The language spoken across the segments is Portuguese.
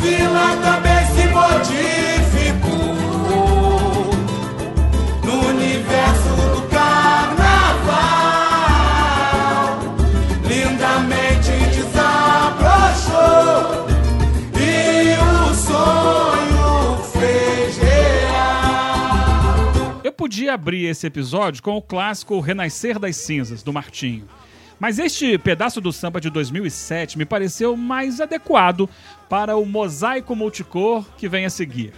vila também se modificou no universo do carnaval. Lindamente desabrochou e o sonho fez real. Eu podia abrir esse episódio com o clássico Renascer das Cinzas, do Martinho. Mas este pedaço do samba de 2007 me pareceu mais adequado para o mosaico multicor que vem a seguir.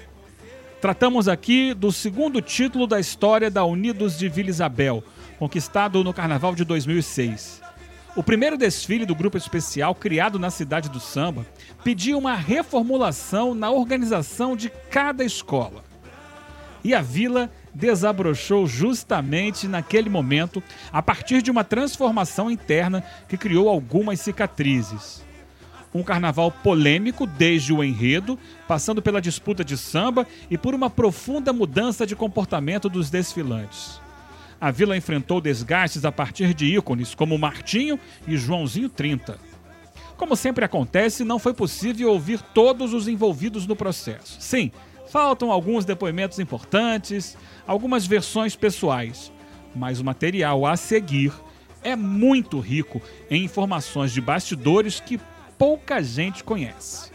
Tratamos aqui do segundo título da história da Unidos de Vila Isabel, conquistado no Carnaval de 2006. O primeiro desfile do grupo especial, criado na cidade do samba, pedia uma reformulação na organização de cada escola. E a vila desabrochou justamente naquele momento, a partir de uma transformação interna que criou algumas cicatrizes. Um carnaval polêmico desde o enredo, passando pela disputa de samba e por uma profunda mudança de comportamento dos desfilantes. A vila enfrentou desgastes a partir de ícones como Martinho e Joãozinho 30. Como sempre acontece, não foi possível ouvir todos os envolvidos no processo. Sim, faltam alguns depoimentos importantes, algumas versões pessoais, mas o material a seguir é muito rico em informações de bastidores que pouca gente conhece.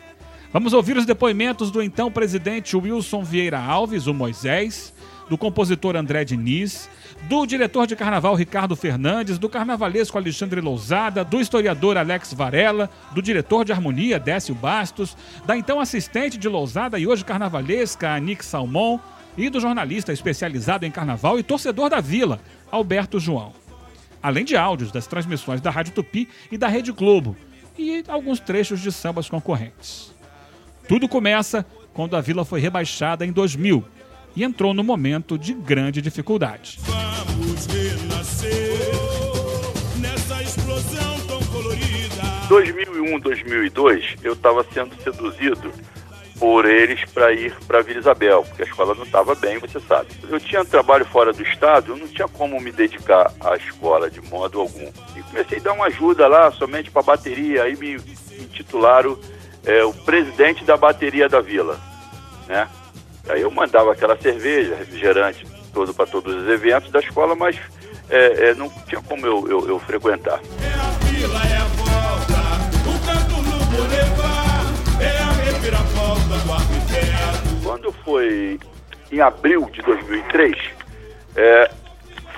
Vamos ouvir os depoimentos do então presidente Wilson Vieira Alves, o Moisés, do compositor André Diniz, do diretor de carnaval Ricardo Fernandes, do carnavalesco Alexandre Lousada, do historiador Alex Varela, do diretor de harmonia Décio Bastos, da então assistente de Lousada e hoje carnavalesca Anique Salmon e do jornalista especializado em carnaval e torcedor da Vila, Alberto João. Além de áudios das transmissões da Rádio Tupi e da Rede Globo e alguns trechos de sambas concorrentes. Tudo começa quando a Vila foi rebaixada em 2000 e entrou no momento de grande dificuldade. Vamos renascer nessa explosão tão colorida. 2001, 2002, eu estava sendo seduzido por eles para ir para Vila Isabel, porque a escola não estava bem, você sabe. Eu tinha trabalho fora do estado, eu não tinha como me dedicar à escola de modo algum. E comecei a dar uma ajuda lá, somente para bateria, aí me intitularam é, o presidente da bateria da vila, né? Aí eu mandava aquela cerveja, refrigerante, todo para todos os eventos da escola, mas é, é, não tinha como eu, eu, eu frequentar. É a vila, é a volta, o canto no boulevard, é a arquiteto. Quando foi em abril de 2003, é,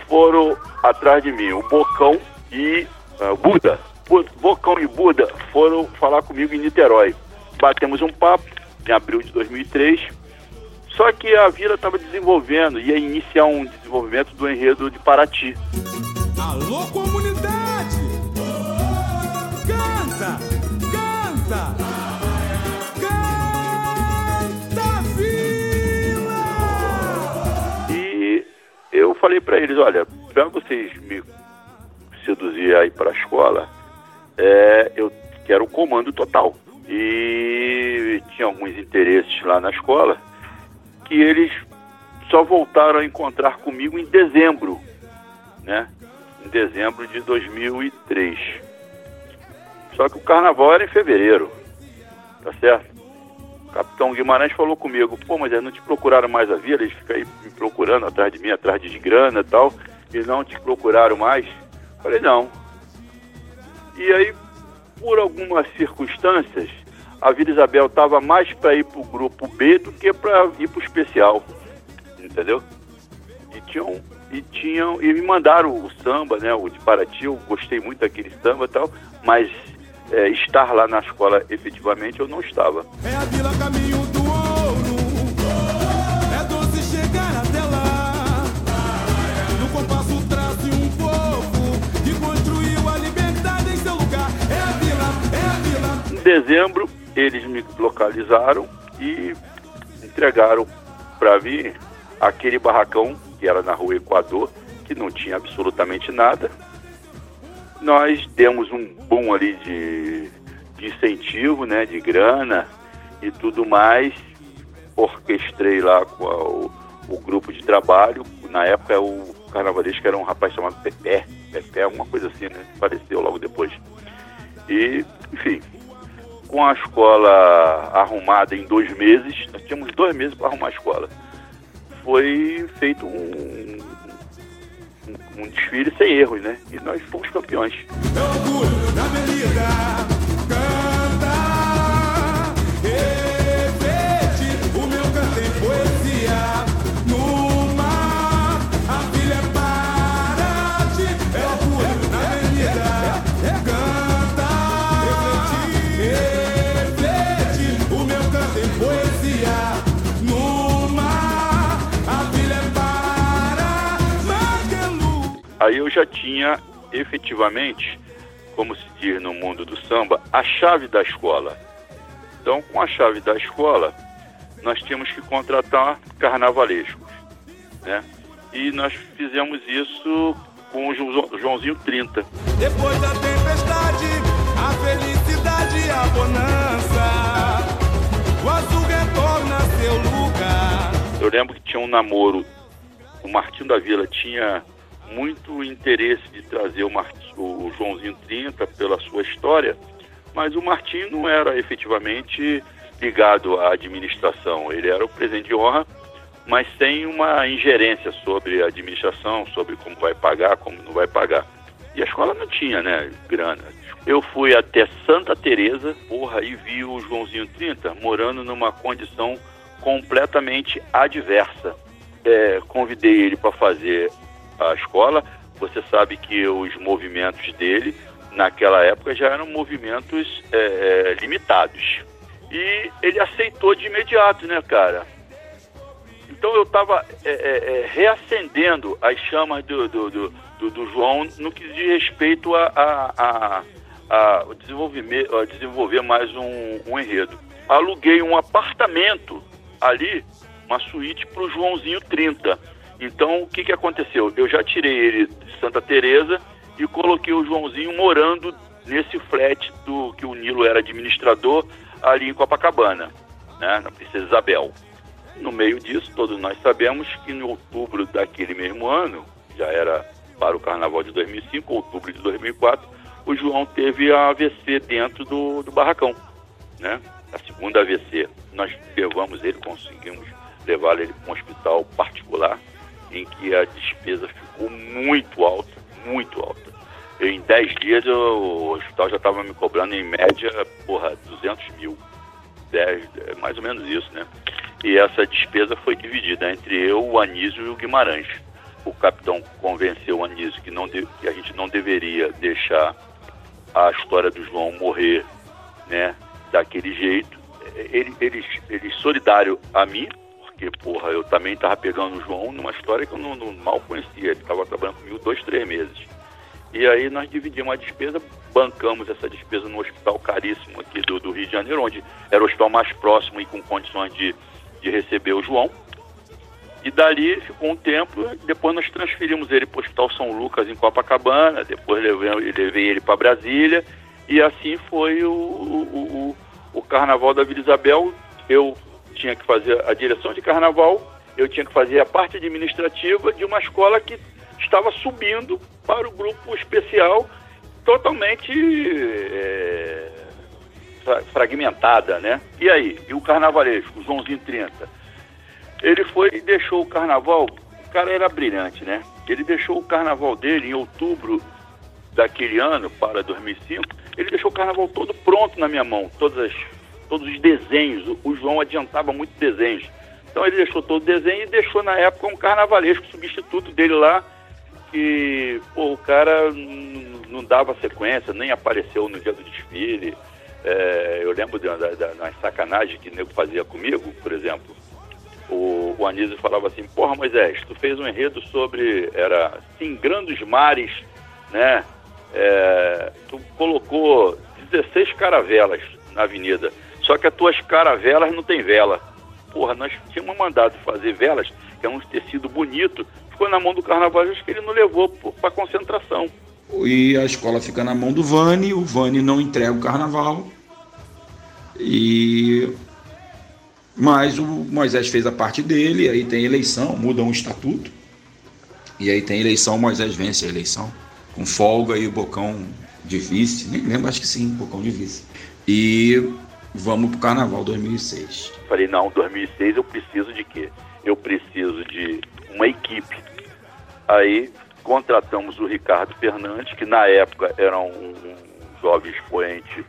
foram atrás de mim o Bocão e o Buda. Bu- Bocão e Buda foram falar comigo em Niterói. Batemos um papo em abril de 2003. Só que a vila estava desenvolvendo, ia iniciar um desenvolvimento do enredo de Paraty. Alô, comunidade! Canta! Canta, falei para eles, olha, para vocês me seduzir aí para a escola, é, eu quero o comando total. E tinha alguns interesses lá na escola que eles só voltaram a encontrar comigo em dezembro, né? Em dezembro de 2003. Só que o carnaval era em fevereiro, tá certo? Capitão Guimarães falou comigo, pô, mas não te procuraram mais a vila, eles ficam aí me procurando atrás de mim, atrás de grana e tal, e não te procuraram mais. Falei, não. E aí, por algumas circunstâncias, a Vila Isabel estava mais para ir para o grupo B do que para ir para o especial, entendeu? E tinham, e tinham, e me mandaram o samba, né, o de Paraty, eu gostei muito daquele samba e tal, mas é, estar lá na escola efetivamente eu não estava. É a vila caminho do ouro. É doce chegar até lá. No compasso trace um povo que construiu a liberdade em seu lugar. É a vila, é a vila. Em dezembro, eles me localizaram e entregaram para mim aquele barracão que era na rua Equador, que não tinha absolutamente nada. Nós demos um boom ali de, de incentivo, né, de grana e tudo mais. Orquestrei lá com a- o, o grupo de trabalho. Na época, o carnavalesco era um rapaz chamado Pepé. Pepé, alguma coisa assim, né? Apareceu logo depois. E, enfim, com a escola arrumada em dois meses, nós tínhamos dois meses para arrumar a escola. Foi feito um, um, um desfile sem erros, né? E nós fomos campeões. É orgulho repete, o meu canto em poesia. Aí eu já tinha efetivamente, como se diz no mundo do samba, a chave da escola. Então, com a chave da escola, nós tínhamos que contratar carnavalescos, né? E nós fizemos isso com o Jo- Joãozinho 30. Depois da tempestade, a felicidade e a bonança. O azul retorna seu lugar. Eu lembro que tinha um namoro, o Martinho da Vila tinha muito interesse de trazer o, o Joãozinho 30 pela sua história, mas o Martinho não era efetivamente ligado à administração. Ele era o presidente de honra, mas sem uma ingerência sobre a administração, sobre como vai pagar, como não vai pagar. E a escola não tinha, né, grana. Eu fui até Santa Teresa, porra, e vi o Joãozinho 30 morando numa condição completamente adversa. É, convidei ele para fazer a escola. Você sabe que os movimentos dele, naquela época, já eram movimentos é, é, limitados. E ele aceitou de imediato, né, cara? Então eu estava reacendendo as chamas do, do, do, do- do João no que diz respeito a, a, a, a desenvolver, a desenvolver mais um, um enredo. Aluguei um apartamento ali, uma suíte para o Joãozinho 30. Então o que, que aconteceu? Eu já tirei ele de Santa Teresa e coloquei o Joãozinho morando nesse flat do que o Nilo era administrador ali em Copacabana, né, na Princesa Isabel. No meio disso, todos nós sabemos que em outubro daquele mesmo ano, já era para o carnaval de 2005, outubro de 2004, o João teve a AVC dentro do, do barracão, né? A segunda AVC. Nós levamos ele, conseguimos levar ele para um hospital particular, em que a despesa ficou muito alta, muito alta. Em 10 dias, eu- o hospital já estava me cobrando, em média, porra, 200 mil. 10, é mais ou menos isso, né? E essa despesa foi dividida entre eu, o Anísio e o Guimarães. O capitão convenceu o Anísio que, não de- que a gente não deveria deixar a história do João morrer, né? Daquele jeito. Ele, ele, ele solidário a mim, porque, porra, eu também estava pegando o João numa história que eu não, não mal conhecia. Ele estava trabalhando comigo dois, três meses. E aí nós dividimos a despesa, bancamos essa despesa no hospital caríssimo aqui do, do Rio de Janeiro, onde era o hospital mais próximo e com condições de, de receber o João. E dali ficou um tempo, depois nós transferimos ele para o Hospital São Lucas em Copacabana, depois levei, levei ele para Brasília, e assim foi o, o, o, o Carnaval da Vila Isabel. Eu tinha que fazer a direção de carnaval, eu tinha que fazer a parte administrativa de uma escola que estava subindo para o grupo especial totalmente é, fra- fragmentada, né? E aí? E o carnavalesco, o Joãozinho 30? Ele foi e deixou o carnaval, o cara era brilhante, né? Ele deixou o carnaval dele em outubro daquele ano, para 2005, ele deixou o carnaval todo pronto na minha mão, todas as, todos os desenhos, o, João adiantava muito desenhos. Então ele deixou todo o desenho e deixou na época um carnavalesco substituto dele lá, que pô, o cara não dava sequência, nem apareceu no dia do desfile. É, eu lembro da, da, sacanagens que o nego fazia comigo, por exemplo. O, o Anísio falava assim, porra Moisés, tu fez um enredo sobre, era Singrando os Mares, né? É, tu colocou 16 caravelas na avenida, só que as tuas caravelas não tem vela. Porra, nós tínhamos mandado fazer velas, que é um tecido bonito, ficou na mão do carnaval, acho que ele não levou para concentração. E a escola fica na mão do Vani, o Vani não entrega o carnaval. E mas o Moisés fez a parte dele, aí tem eleição, muda um estatuto. E aí tem eleição, Moisés vence a eleição com folga e o Bocão de vice, nem lembro, acho que sim, Bocão de vice. E vamos pro Carnaval 2006. Falei, não, 2006 eu preciso de quê? Eu preciso de uma equipe. Aí contratamos o Ricardo Fernandes, que na época era um, um jovem expoente,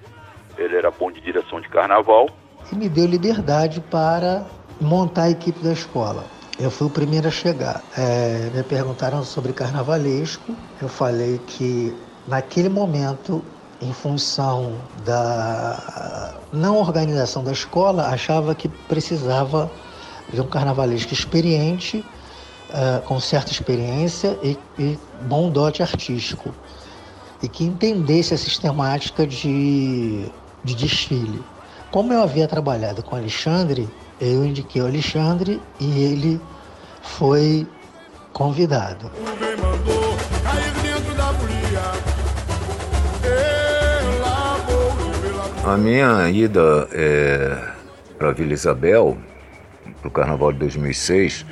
ele era bom de direção de carnaval. E me deu liberdade para montar a equipe da escola. Eu fui o primeiro a chegar. É, me perguntaram sobre carnavalesco. Eu falei que naquele momento, em função da não organização da escola, achava que precisava de um carnavalesco experiente, uh, com certa experiência e, e bom dote artístico, e que entendesse a sistemática de, de desfile. Como eu havia trabalhado com Alexandre, eu indiquei o Alexandre e ele foi convidado. A minha ida é, para Vila Isabel, para o Carnaval de 2006,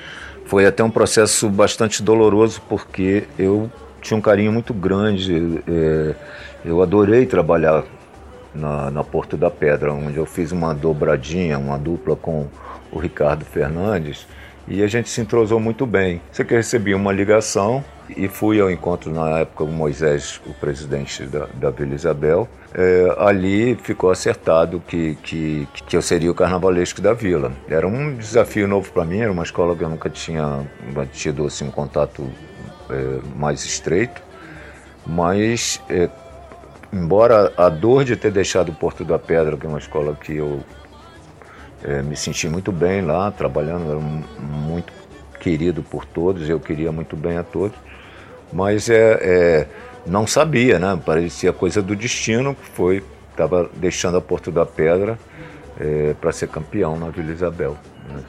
foi até um processo bastante doloroso, porque eu tinha um carinho muito grande. É, eu adorei trabalhar na, na Porto da Pedra, onde eu fiz uma dobradinha, uma dupla com o Ricardo Fernandes, e a gente se entrosou muito bem. Sei que eu recebi uma ligação e fui ao encontro na época com Moisés, o presidente da, da Vila Isabel. É, ali ficou acertado que, que, que eu seria o carnavalesco da vila. Era um desafio novo para mim, era uma escola que eu nunca tinha tido assim, um contato é, mais estreito, mas é, embora a dor de ter deixado o Porto da Pedra, que é uma escola que eu é, me senti muito bem lá, trabalhando, era muito querido por todos, eu queria muito bem a todos, mas é, é não sabia, né? Parecia coisa do destino, que foi, estava deixando a Porto da Pedra é, para ser campeão na Vila Isabel.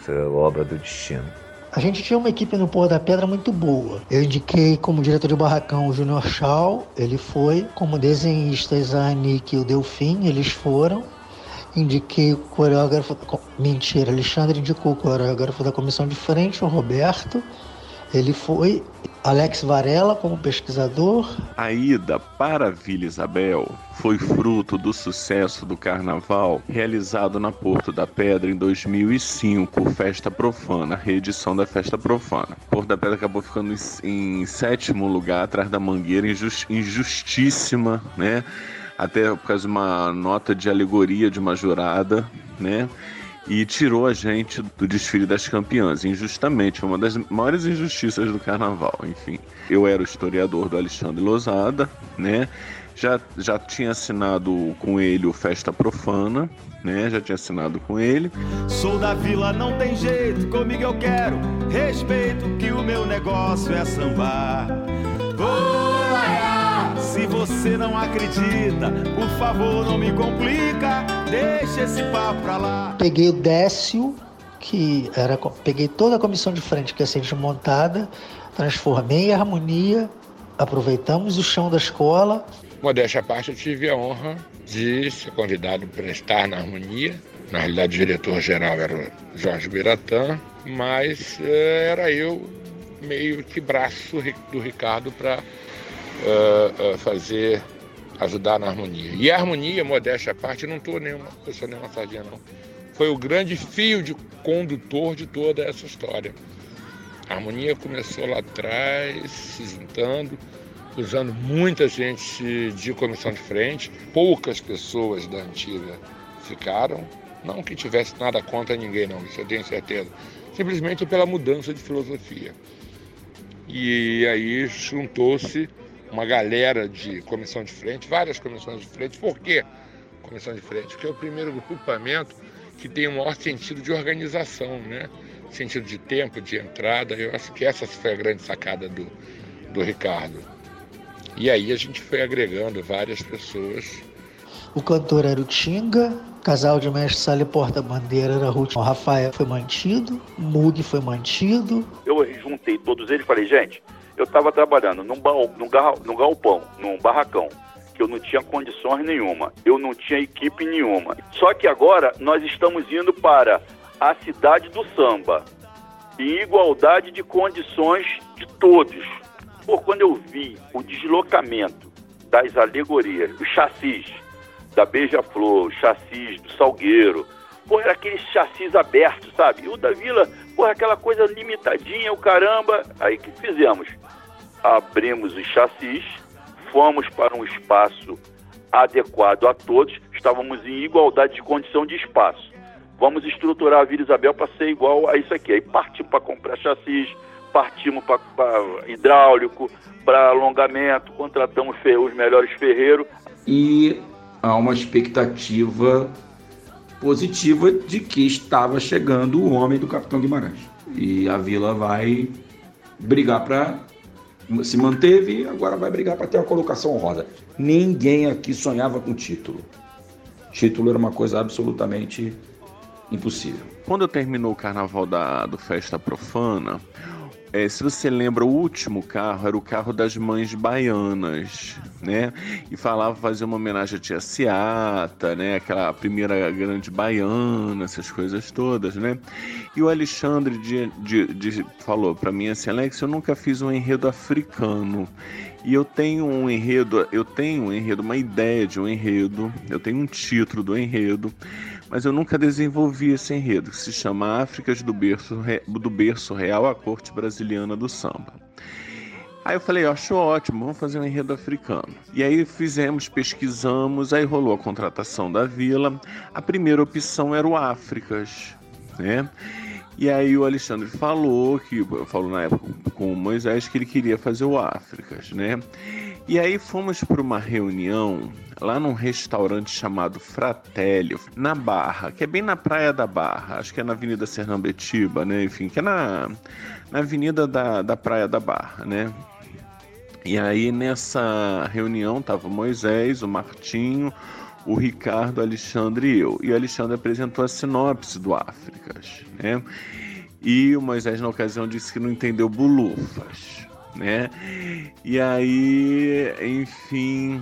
Essa é obra do destino. A gente tinha uma equipe no Porto da Pedra muito boa. Eu indiquei como diretor de barracão o Junior Shaw, ele foi. Como desenhistas a Nick e o Delfim, eles foram. Indiquei o coreógrafo. Mentira, Alexandre indicou o coreógrafo da comissão de frente, o Roberto. Ele foi. Alex Varela como pesquisador. A ida para Vila Isabel foi fruto do sucesso do carnaval realizado na Porto da Pedra em 2005, Festa Profana, reedição da Festa Profana. Porto da Pedra acabou ficando em, sétimo lugar, atrás da Mangueira, injust, injustíssima, né? Até por causa de uma nota de alegoria de uma jurada, né? e tirou a gente do desfile das campeãs, injustamente, uma das maiores injustiças do carnaval, enfim. Eu era o historiador do Alexandre Lozada, né? Já, já tinha assinado com ele o Festa Profana, né? Já tinha assinado com ele. Sou da vila, não tem jeito, comigo eu quero respeito, que o meu negócio é sambar. Lá, se você não acredita, por favor não me complica, deixa esse papo pra lá. Peguei o Décio, que era. Peguei toda a comissão de frente que ia ser desmontada, transformei em harmonia, aproveitamos o chão da escola. Modéstia à parte, eu tive a honra de ser convidado para estar na harmonia. Na realidade, o diretor-geral era o Jorge Biratã, mas eh, era eu meio que braço do Ricardo para uh, fazer, ajudar na harmonia. E a harmonia, modéstia à parte, não estou nenhuma pessoa nenhuma sardinha, não. Foi o grande fio de condutor de toda essa história. A harmonia começou lá atrás, se juntando, usando muita gente de comissão de frente, poucas pessoas da antiga ficaram. Não que tivesse nada contra ninguém, não, isso eu tenho certeza. Simplesmente pela mudança de filosofia. E aí juntou-se uma galera de comissão de frente, várias comissões de frente. Por quê comissão de frente? Porque é o primeiro grupamento que tem o maior sentido de organização, né? Sentido de tempo, de entrada. Eu acho que essa foi a grande sacada do, do Ricardo. E aí a gente foi agregando várias pessoas. O cantor era o Tinga, casal de mestre Sala e Porta-Bandeira era Ruth. O Rafael foi mantido, o Mug foi mantido. Eu juntei todos eles e falei, gente, eu estava trabalhando num, num, num galpão, num barracão, que eu não tinha condições nenhuma, eu não tinha equipe nenhuma. Só que agora nós estamos indo para a cidade do samba, em igualdade de condições de todos. Pô, quando eu vi o deslocamento das alegorias, os chassis da Beija-Flor, chassis do Salgueiro, porra, era aqueles chassis abertos, sabe? E o da Vila, porra, aquela coisa limitadinha, o caramba. Aí que fizemos? Abrimos os chassis, fomos para um espaço adequado a todos, estávamos em igualdade de condição de espaço. Vamos estruturar a Vila Isabel para ser igual a isso aqui. Aí partimos para comprar chassis, partimos para hidráulico, para alongamento, contratamos os melhores ferreiros. E há uma expectativa positiva de que estava chegando o homem do Capitão Guimarães. E a Vila vai brigar para se manteve e agora vai brigar para ter uma colocação honrosa. Ninguém aqui sonhava com título. Título era uma coisa absolutamente impossível. Quando terminou o carnaval da, do Festa Profana, é, se você lembra, o último carro era o carro das mães baianas, né? E falava fazer uma homenagem à tia Ciata, né? Aquela primeira grande baiana, essas coisas todas, né? E o Alexandre de, de, de falou para mim assim, Alex, eu nunca fiz um enredo africano. E eu tenho um enredo, eu tenho um enredo, uma ideia de um enredo, eu tenho um título do enredo mas eu nunca desenvolvi esse enredo, que se chama Áfricas do berço, do berço real à corte brasiliana do samba. Aí eu falei, acho ótimo, vamos fazer um enredo africano. E aí fizemos, pesquisamos, aí rolou a contratação da vila. A primeira opção era o Áfricas, né? E aí o Alexandre falou, que falou na época com o Moisés, que ele queria fazer o Áfricas, né? E aí fomos para uma reunião lá num restaurante chamado Fratélio, na Barra, que é bem na praia da Barra, acho que é na Avenida Sernambetiba, né? Enfim, que é na, na Avenida da, da Praia da Barra, né? E aí nessa reunião tava o Moisés, o Martinho, o Ricardo, Alexandre e eu. E o Alexandre apresentou a sinopse do Áfricas, né? E o Moisés na ocasião disse que não entendeu bulufas, né? E aí, enfim,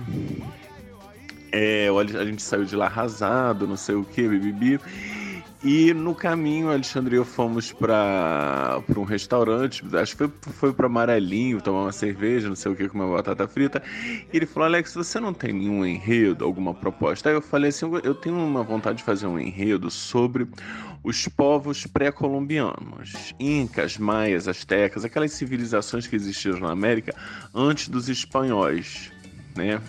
é, a gente saiu de lá arrasado, não sei o que, bibibi. E no caminho, Alexandre e eu fomos para um restaurante, acho que foi, foi para Amarelinho, tomar uma cerveja, não sei o que, comer uma batata frita. E ele falou: Alex, você não tem nenhum enredo, alguma proposta? Aí eu falei assim: eu tenho uma vontade de fazer um enredo sobre os povos pré-colombianos, incas, maias, astecas, aquelas civilizações que existiram na América antes dos espanhóis, né?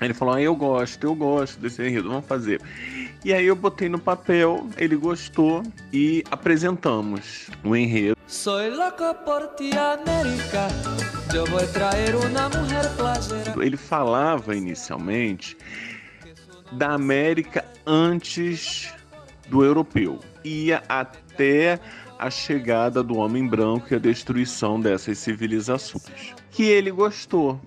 Aí ele falou: ah, eu gosto, eu gosto desse enredo, vamos fazer. E aí eu botei no papel, ele gostou e apresentamos o enredo. Soy loco por ti, América. Eu vou trazer uma mulher playera. Ele falava inicialmente da América antes do europeu. Ia até a chegada do homem branco e a destruição dessas civilizações. Que ele gostou.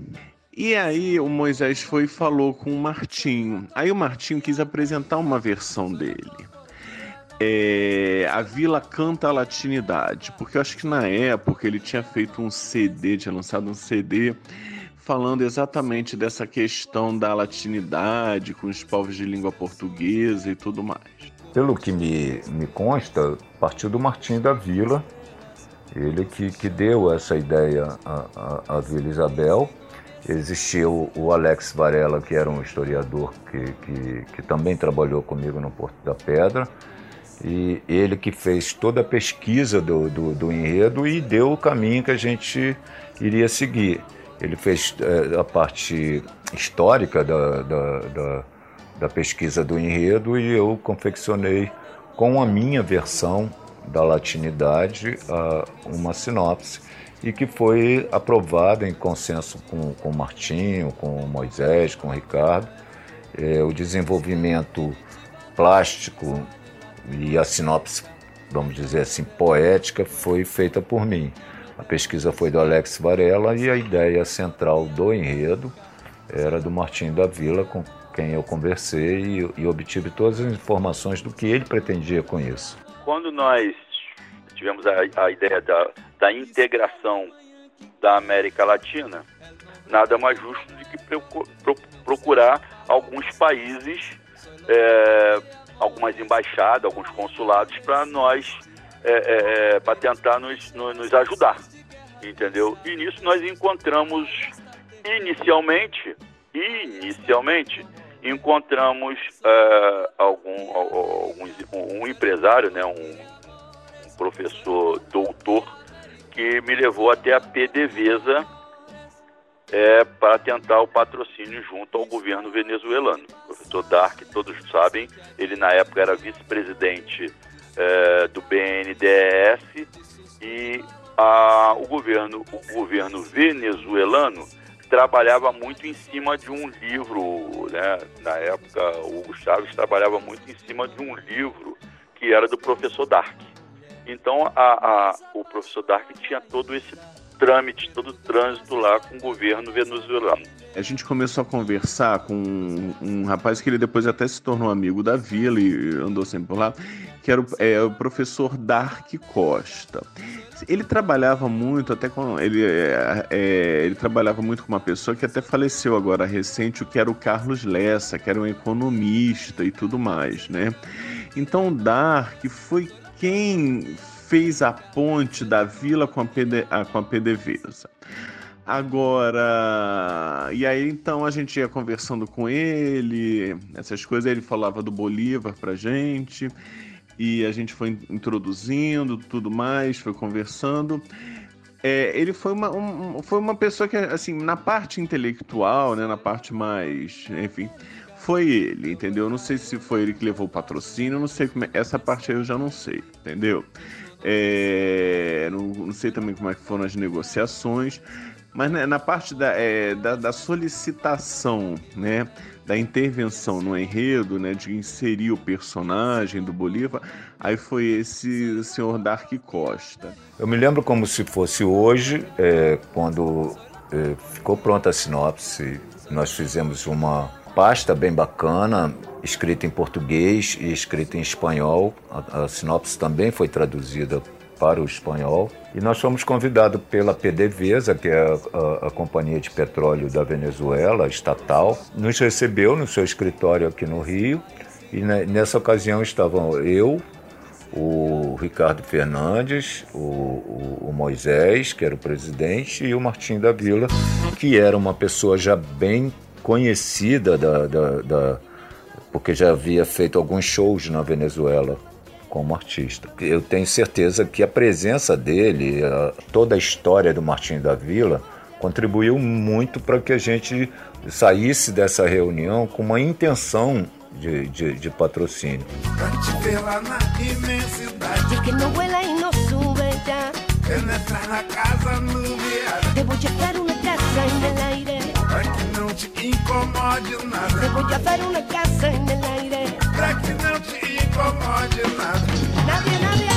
E aí o Moisés foi e falou com o Martinho. Aí o Martinho quis apresentar uma versão dele. É, a Vila canta a latinidade, porque eu acho que na época ele tinha feito um CD, tinha lançado um CD falando exatamente dessa questão da latinidade com os povos de língua portuguesa e tudo mais. Pelo que me, me consta, partiu do Martinho da Vila, ele que, que deu essa ideia à, à, à Vila Isabel Existiu o Alex Varela, que era um historiador que, que, que, também trabalhou comigo no Porto da Pedra, e ele que fez toda a pesquisa do, do, do enredo e deu o caminho que a gente iria seguir. Ele fez é, a parte histórica da, da, da, da pesquisa do enredo e eu confeccionei com a minha versão da latinidade uma sinopse e que foi aprovada em consenso com, com o Martinho, com o Moisés, com o Ricardo. É, o desenvolvimento plástico e a sinopse, vamos dizer assim, poética, foi feita por mim. A pesquisa foi do Alex Varela e a ideia central do enredo era do Martinho da Vila, com quem eu conversei e, e obtive todas as informações do que ele pretendia com isso. Quando nós tivemos a, a ideia da, da integração da América Latina, nada mais justo do que procurar alguns países, é, algumas embaixadas, alguns consulados para nós, é, é, é para tentar nos, nos ajudar, entendeu? E nisso nós encontramos inicialmente inicialmente encontramos uh, algum, alguns, um empresário, né, um, professor doutor, que me levou até a PDVSA é, para tentar o patrocínio junto ao governo venezuelano. O professor Dark, todos sabem, ele na época era vice-presidente é, do BNDES e a, o, governo, o governo venezuelano trabalhava muito em cima de um livro, né? na época o Chaves trabalhava muito em cima de um livro que era do professor Dark. Então a, a, o professor Dark tinha todo esse trâmite, todo o trânsito lá com o governo venezuelano. A gente começou a conversar com um, um rapaz que ele depois até se tornou amigo da vila e andou sempre por lá, que era o, é, o professor Dark Costa. Ele trabalhava muito, até com. Ele, é, é, ele trabalhava muito com uma pessoa que até faleceu agora recente, o que era o Carlos Lessa, que era um economista e tudo mais, né? Então, Dark foi quem fez a ponte da vila com a, PD, com a PDVSA. Agora, e aí então a gente ia conversando com ele, essas coisas, ele falava do Bolívar pra gente, e a gente foi introduzindo tudo mais, foi conversando. É, ele foi uma, um, foi uma pessoa que, assim, na parte intelectual, né, na parte mais, enfim, foi ele, entendeu? Não sei se foi ele que levou o patrocínio, não sei como é, essa parte aí eu já não sei, entendeu? É, não, não, sei também como é que foram as negociações, mas né, na parte da, é, da, da, solicitação, né, da intervenção no enredo, né, de inserir o personagem do Bolívar, aí foi esse senhor Dark Costa. Eu me lembro como se fosse hoje, é, quando é, ficou pronta a sinopse, nós fizemos uma pasta bem bacana, escrita em português e escrita em espanhol. A, a sinopse também foi traduzida para o espanhol. E nós fomos convidados pela PDVSA, que é a, a, a, Companhia de Petróleo da Venezuela, estatal, nos recebeu no seu escritório aqui no Rio. E nessa ocasião estavam eu, o Ricardo Fernandes, o, o, o, Moisés, que era o presidente, e o Martim da Vila, que era uma pessoa já bem conhecida da, da, da porque já havia feito alguns shows na Venezuela como artista. Eu tenho certeza que a presença dele, toda a história do Martim da Vila, contribuiu muito para que a gente saísse dessa reunião com uma intenção de, de, de patrocínio. Penetrar na casa uma te incomode nada. Uma casa em aire. Pra que não te incomode nada. Nadie, nadie.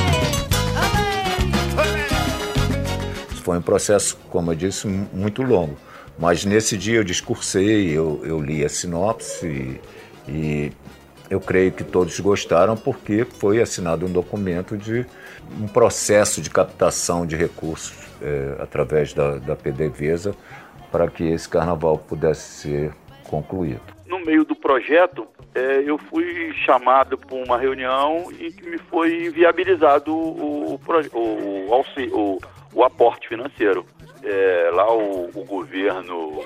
Foi um processo, como eu disse, muito longo. Mas nesse dia eu discursei, eu, eu li a sinopse e, e eu creio que todos gostaram porque foi assinado um documento de um processo de captação de recursos é, através da, da PDVSA para que esse carnaval pudesse ser concluído. No meio do projeto, é, eu fui chamado para uma reunião em que me foi viabilizado o, o, o, o, o aporte financeiro. É, lá o, o governo,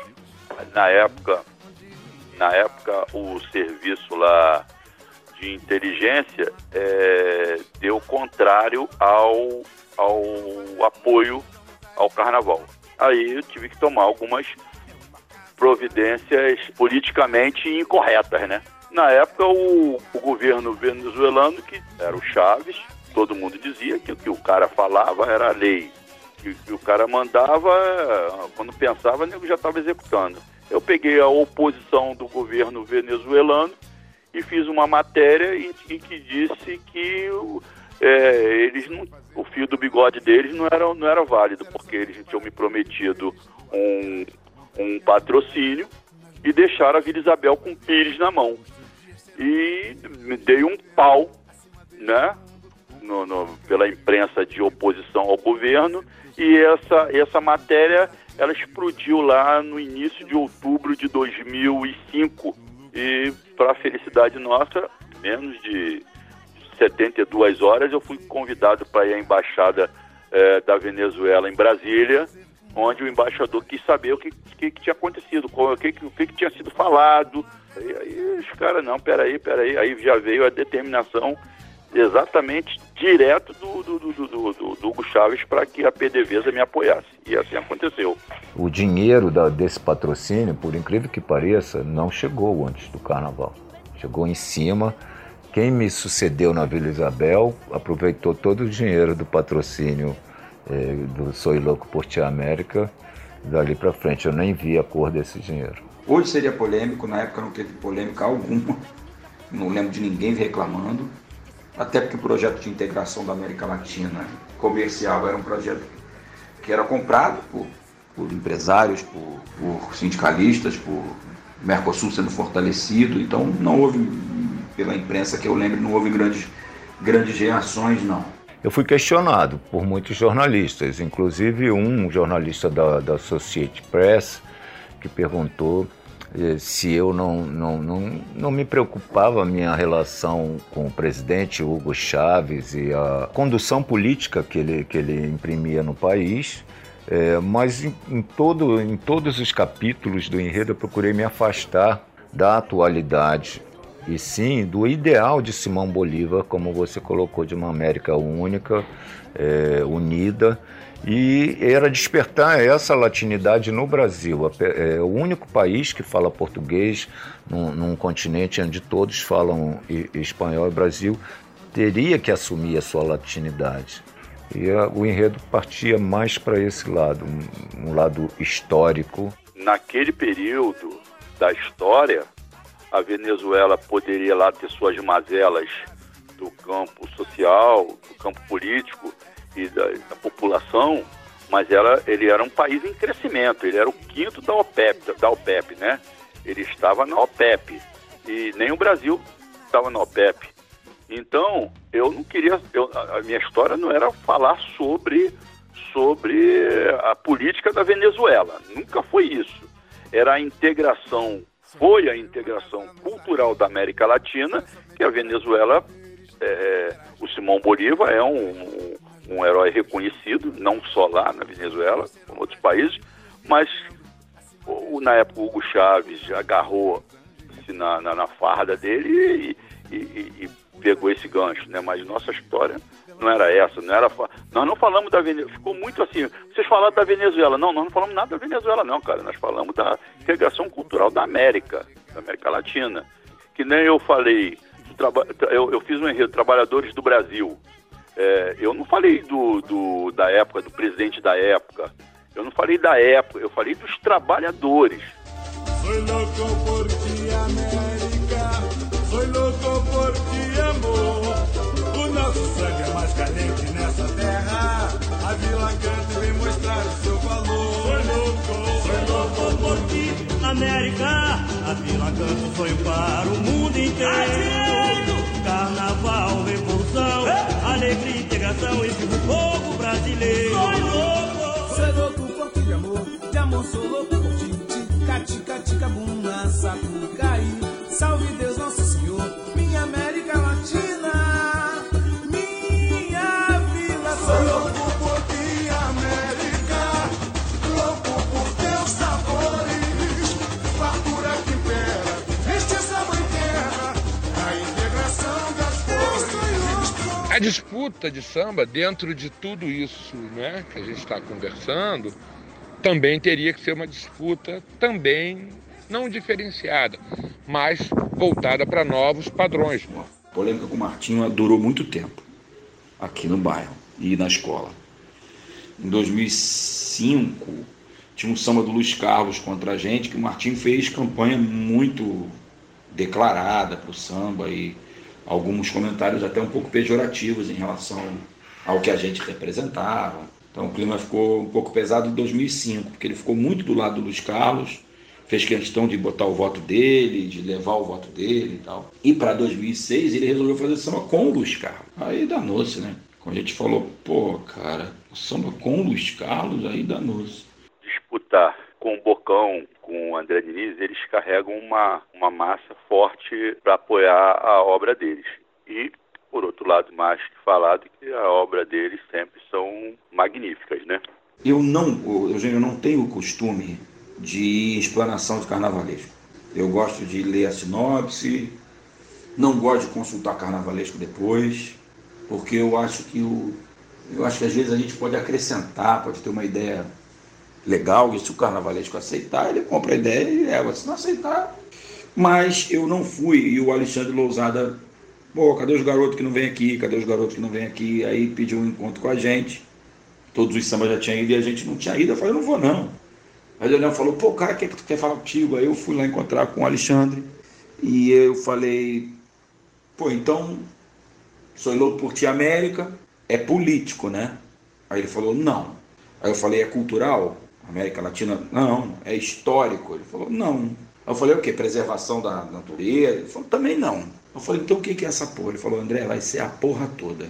na época, na época o serviço lá de inteligência é, deu contrário ao, ao apoio ao carnaval. Aí eu tive que tomar algumas providências politicamente incorretas, né? Na época, o, o governo venezuelano, que era o Chaves, todo mundo dizia que o que o cara falava era lei. Que, que o cara mandava, quando pensava, o nego já estava executando. Eu peguei a oposição do governo venezuelano e fiz uma matéria em, em que disse que é, eles não, o fio do bigode deles não era, não era válido, porque eles tinham me prometido um, um patrocínio e deixaram a Vila Isabel com pires na mão. E me dei um pau, né? No, no, pela imprensa de oposição ao governo e essa, essa matéria ela explodiu lá no início de outubro de 2005 e, para felicidade nossa, menos de 72 horas, eu fui convidado para ir à embaixada é, da Venezuela em Brasília, onde o embaixador quis saber o que que, que tinha acontecido, qual- o que, o que, tinha sido falado. E aí os caras, não, peraí, peraí, aí já veio a determinação exatamente direto do, do, do, do, do- do Hugo Chaves para que a PDVSA me apoiasse. E assim aconteceu. O dinheiro da- desse patrocínio, por incrível que pareça, não chegou antes do carnaval. Chegou em cima. Quem me sucedeu na Vila Isabel aproveitou todo o dinheiro do patrocínio eh, do Soy Louco por Tia América dali para frente. Eu nem vi a cor desse dinheiro. Hoje seria polêmico, na época não teve polêmica alguma. Não lembro de ninguém reclamando. Até porque o projeto de integração da América Latina comercial era um projeto que era comprado por, por empresários, por, por sindicalistas, por Mercosul sendo fortalecido. Então não houve, pela imprensa que eu lembro, não houve grandes, grandes reações, não. Eu fui questionado por muitos jornalistas, inclusive um jornalista da, da Associated Press, que perguntou eh, se eu não, não, não, não me preocupava a minha relação com o presidente Hugo Chávez e a condução política que ele, que ele imprimia no país. Eh, mas em, em todo, em todos os capítulos do enredo eu procurei me afastar da atualidade e sim do ideal de Simão Bolívar, como você colocou, de uma América única, eh, unida, e era despertar essa latinidade no Brasil. É o único país que fala português num, num continente onde todos falam espanhol e Brasil teria que assumir a sua latinidade. E a- o enredo partia mais para esse lado, um, um lado histórico, Naquele período da história, a Venezuela poderia lá ter suas mazelas do campo social, do campo político e da, da população, mas ela, ele era um país em crescimento, ele era o quinto da OPEP, da OPEP, né? Ele estava na OPEP e nem o Brasil estava na OPEP. Então, eu não queria, eu- a minha história não era falar sobre sobre a política da Venezuela. Nunca foi isso. Era a integração, foi a integração cultural da América Latina, que a Venezuela, é, o Simão Bolívar é um, um, herói reconhecido, não só lá na Venezuela, como outros países, mas na época o Hugo Chaves agarrou-se na, na, na farda dele e, e- e- e pegou esse gancho, né? Mas nossa história não era essa, não era. Nós não falamos da Venezuela, ficou muito assim. Vocês falaram da Venezuela, não, nós não falamos nada da Venezuela, não, cara. Nós falamos da integração cultural da América, da América Latina. Que nem eu falei, eu, eu fiz um enredo, Trabalhadores do Brasil. É, eu não falei do, do- da época, do presidente da época. Eu não falei da época, eu falei dos trabalhadores. Soy sangue é mais caliente nessa terra. A Vila Canto vem mostrar o seu valor. Soy louco, soy louco por ti, América, a Vila Canto sonho para o mundo inteiro. Carnaval, revolução, alegria, integração e viva o povo brasileiro. Soy louco. Soy louco por ti, amor. De amor sou louco por ti. Tica, tica, tica, bunda, sapucaí. Salve A disputa de samba, dentro de tudo isso né, que a gente está conversando, também teria que ser uma disputa também não diferenciada, mas voltada para novos padrões. A polêmica com o Martinho durou muito tempo aqui no bairro e na escola. Em 2005, tinha um samba do Luiz Carlos contra a gente, que o Martinho fez campanha muito declarada para o samba e alguns comentários até um pouco pejorativos em relação ao que a gente representava. Então o clima ficou um pouco pesado em 2005, porque ele ficou muito do lado do Luiz Carlos, fez questão de botar o voto dele, de levar o voto dele e tal. E para 2006 ele resolveu fazer samba com o Luiz Carlos. Aí danou-se, né? A gente falou, pô, cara, samba com o Luiz Carlos, aí danou-se. disputar com o Bocão, com o André Diniz, eles carregam uma, uma massa forte para apoiar a obra deles. E, por outro lado, mais que falado, que a obra deles sempre são magníficas, né? Eu não, Eugênio, eu não tenho o costume de explanação de carnavalesco. Eu gosto de ler a sinopse, não gosto de consultar carnavalesco depois, porque eu acho que o, eu acho que às vezes a gente pode acrescentar, pode ter uma ideia legal, e se o carnavalesco aceitar, ele compra a ideia e leva. Se não aceitar. Mas eu não fui, e o Alexandre Lousada, pô, cadê os garotos que não vêm aqui? Cadê os garotos que não vêm aqui? Aí pediu um encontro com a gente. Todos os sambas já tinham ido e a gente não tinha ido. Eu falei, não vou não. Aí o Leonel falou, pô, cara, quer que tu quer falar contigo? Aí eu fui lá encontrar com o Alexandre. E eu falei, pô, então, sou louco por ti América, é político, né? Aí ele falou, não. Aí eu falei, é cultural? América Latina? Não. É histórico? Ele falou, não. Aí eu falei, o quê? Preservação da natureza? Ele falou, também não. Eu falei, então o que é essa porra? Ele falou, André, vai ser a porra toda.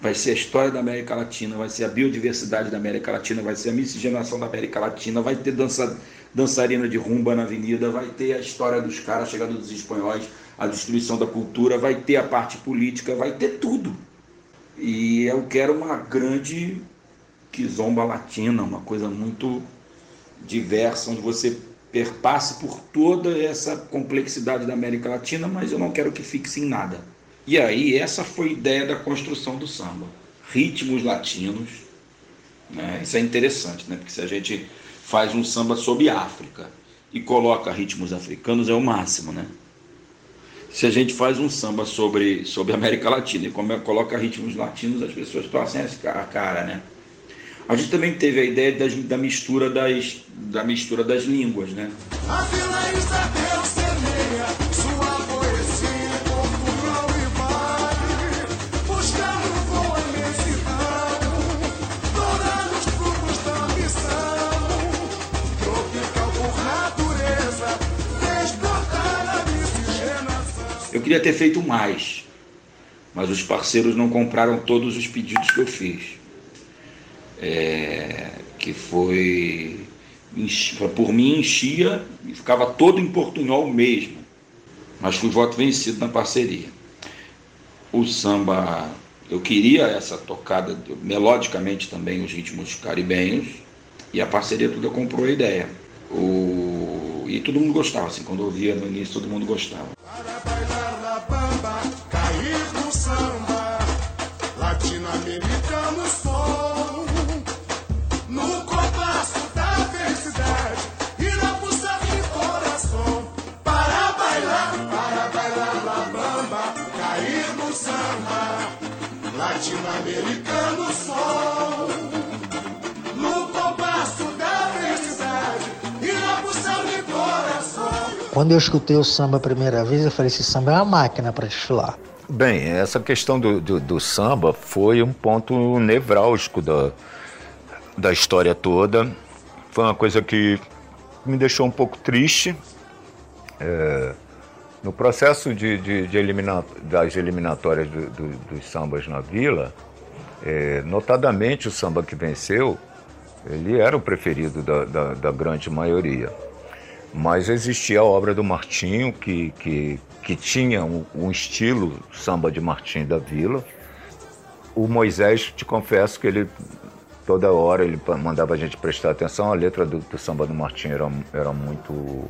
Vai ser a história da América Latina, vai ser a biodiversidade da América Latina, vai ser a miscigenação da América Latina, vai ter dança, dançarina de rumba na avenida, vai ter a história dos caras, a chegada dos espanhóis, a destruição da cultura, vai ter a parte política, vai ter tudo. E eu quero uma grande quizomba latina, uma coisa muito diversa, onde você perpasse por toda essa complexidade da América Latina, mas eu não quero que fixe em nada. E aí, essa foi a ideia da construção do samba. Ritmos latinos, né? isso é interessante, né? porque se a gente faz um samba sobre África e coloca ritmos africanos, é o máximo, né? Se a gente faz um samba sobre, sobre América Latina e coloca ritmos latinos, as pessoas torcem a cara, né? A gente também teve a ideia das, da, mistura das, da mistura das línguas, né? A Eu queria ter feito mais, mas os parceiros não compraram todos os pedidos que eu fiz. É, que foi por mim enchia e ficava todo em portunhol mesmo, mas fui voto vencido na parceria. O samba, eu queria essa tocada melodicamente também os ritmos caribenhos e a parceria toda comprou a ideia. O, e todo mundo gostava, assim, quando eu ouvia no início todo mundo gostava. Quando eu escutei o samba a primeira vez, eu falei: esse samba é uma máquina para desfilar. Bem, essa questão do, do, do samba foi um ponto nevrálgico da, da história toda. Foi uma coisa que me deixou um pouco triste. É, no processo de, de, de elimina, das eliminatórias do, do, dos sambas na vila, é, notadamente o samba que venceu, ele era o preferido da, da, da grande maioria. Mas existia a obra do Martinho, que, que, que tinha um, um estilo samba de Martinho da Vila. O Moisés, te confesso que ele toda hora ele mandava a gente prestar atenção. A letra do, do samba do Martinho era, era muito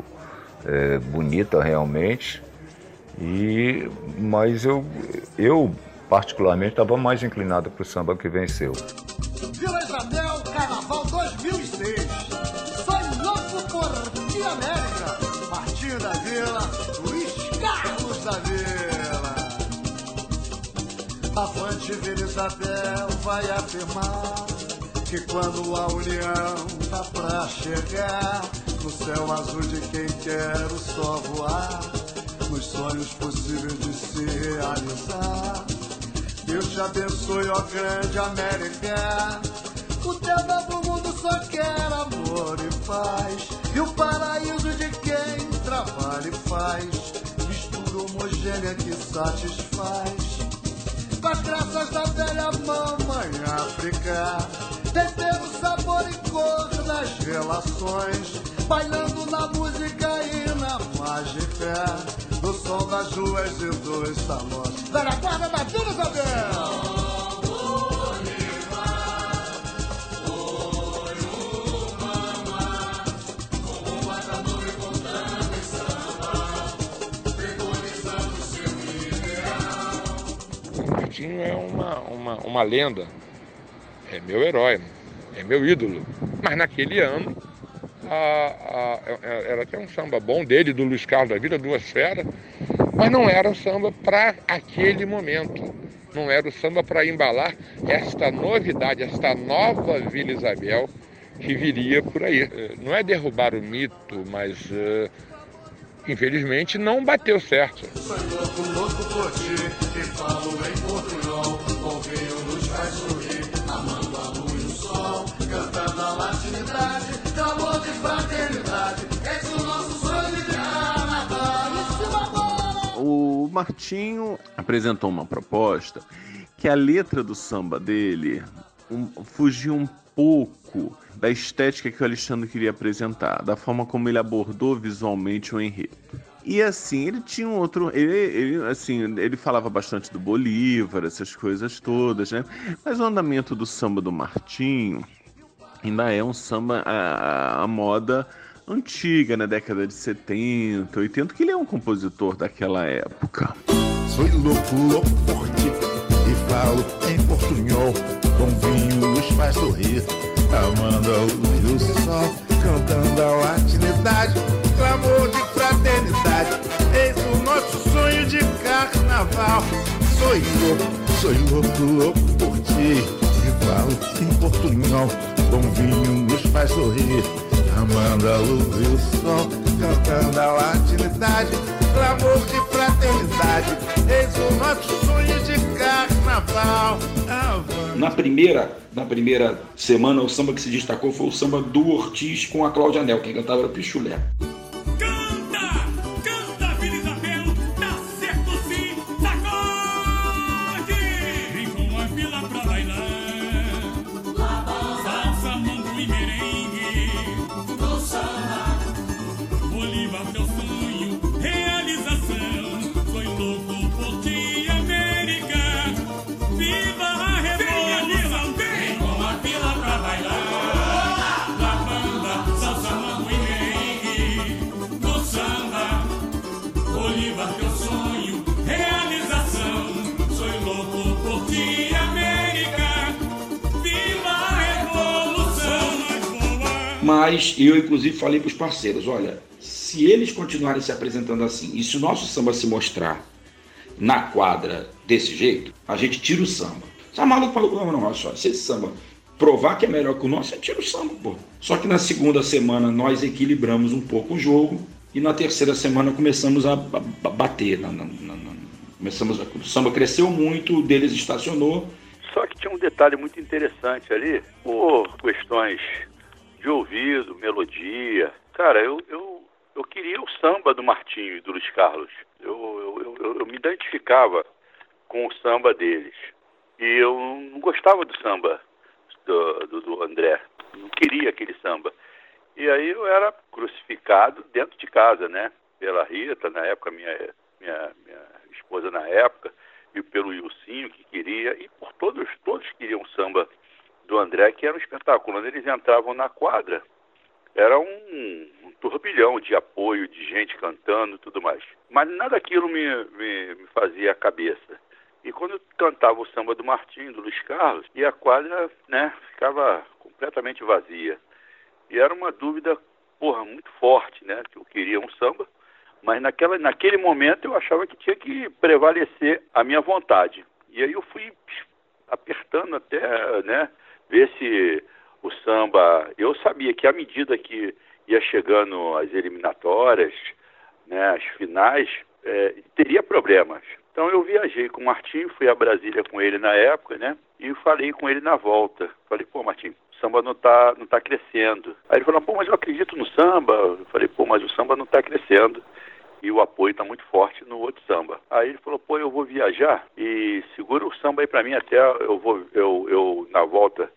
é, bonita realmente. E, mas eu, eu particularmente estava mais inclinado para o samba que venceu. Vila Isabel, Carnaval Avante Vila Isabel vai afirmar que quando a união tá pra chegar no céu azul de quem quer o só voar, nos sonhos possíveis de se realizar. Deus te abençoe, ó grande América. O teu novo mundo só quer amor e paz. E o paraíso de quem trabalha e faz. Mistura homogênea que satisfaz. As graças da velha mamãe África. Tempero, sabor e cor das relações. Bailando na música e na mágica. Do som das ruas e dos salões. Velha guarda da Vila Isabel! Martinho é uma, uma, uma lenda, é meu herói, é meu ídolo. Mas naquele ano a, a, era até um samba bom dele, do Luiz Carlos da Vida, Duas Feras, mas não era o samba para aquele momento. Não era o samba para embalar esta novidade, esta nova Vila Isabel que viria por aí. Não é derrubar o mito, mas uh, infelizmente não bateu certo. O Martinho apresentou uma proposta que a letra do samba dele um, fugia um pouco da estética que o Alexandre queria apresentar, da forma como ele abordou visualmente o enredo. E assim, ele tinha um outro. Ele, ele, assim, ele falava bastante do Bolívar, essas coisas todas, né? Mas o andamento do samba do Martinho ainda é um samba à, à moda antiga, na década de 70, 80, que ele é um compositor daquela época. Sou louco, louco E falo em portunhol faz sorrir. Amando a luz e o sol Cantando a latinidade Clamor de fraternidade. Eis o nosso sonho de carnaval. Sou louco, sou louco, louco por ti E falo em portunhol. Com vinho nos faz sorrir. Amando a luz e o sol Cantando a latinidade Clamor de fraternidade. Eis o nosso sonho carnaval. Na primeira, na primeira semana, o samba que se destacou foi o samba do Ortiz com a Cláudia Anel. Quem cantava era Pichulé. Mas eu, inclusive, falei para os parceiros: olha, se eles continuarem se apresentando assim, e se o nosso samba se mostrar na quadra desse jeito, a gente tira o samba. Só maluco falou: não, não, olha só, se esse samba provar que é melhor que o nosso, gente tira o samba, pô. Só que na segunda semana nós equilibramos um pouco o jogo, e na terceira semana começamos a, bater. na- na- na- começamos a, o samba cresceu muito, o deles estacionou. Só que tinha um detalhe muito interessante ali, por questões de ouvido, melodia. Cara, eu, eu, eu queria o samba do Martinho e do Luiz Carlos. Eu, eu, eu- eu, me identificava com o samba deles. E eu não gostava do samba do, do, do André. Não queria aquele samba. E aí eu era crucificado dentro de casa, né? Pela Rita, na época, minha, minha, minha esposa na época, e pelo Ilcinho, que queria, e por todos, todos queriam samba do André, que era um espetáculo. Quando eles entravam na quadra, era um, um turbilhão de apoio, de gente cantando tudo mais. Mas nada daquilo me, me, me fazia a cabeça. E quando cantava o samba do Martim, do Luiz Carlos, e a quadra né, ficava completamente vazia. E era uma dúvida, porra, muito forte, né? Que eu queria um samba, mas naquela, naquele momento eu achava que tinha que prevalecer a minha vontade. E aí eu fui apertando até, né, ver se o samba. Eu sabia que à medida que ia chegando as eliminatórias, né, as finais, eh, teria problemas. Então eu viajei com o Martinho, fui a Brasília com ele na época, né? E falei com ele na volta. Falei, pô, Martinho, o samba não tá, não tá crescendo. Aí ele falou, pô, mas eu acredito no samba. Eu falei, pô, mas o samba não tá crescendo. E o apoio tá muito forte no outro samba. Aí ele falou, pô, eu vou viajar e segura o samba aí pra mim até eu vou, eu, eu na volta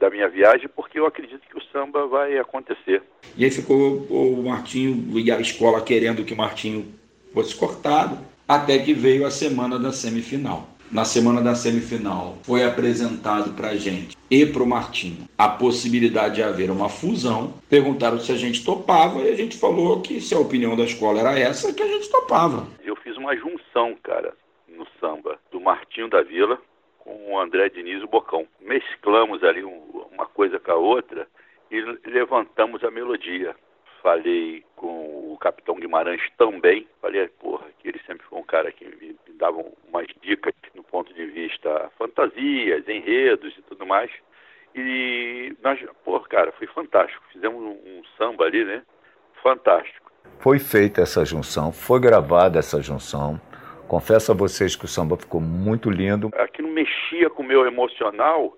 da minha viagem, porque eu acredito que o samba vai acontecer. E aí ficou o Martinho e a escola querendo que o Martinho fosse cortado, até que veio a semana da semifinal. Na semana da semifinal foi apresentado para a gente e para o Martinho a possibilidade de haver uma fusão. Perguntaram se a gente topava e a gente falou que se a opinião da escola era essa, que a gente topava. Eu fiz uma junção, cara, no samba, do Martinho da Vila com o André Diniz e o Bocão. Mesclamos ali um, uma coisa com a outra e levantamos a melodia. Falei com o Capitão Guimarães também. Falei, porra, que ele sempre foi um cara que me, me dava umas dicas no ponto de vista fantasias, enredos e tudo mais. E nós, pô, cara, foi fantástico. Fizemos um, um samba ali, né? Fantástico. Foi feita essa junção, foi gravada essa junção. Confesso a vocês que o samba ficou muito lindo. Aquilo mexia com o meu emocional.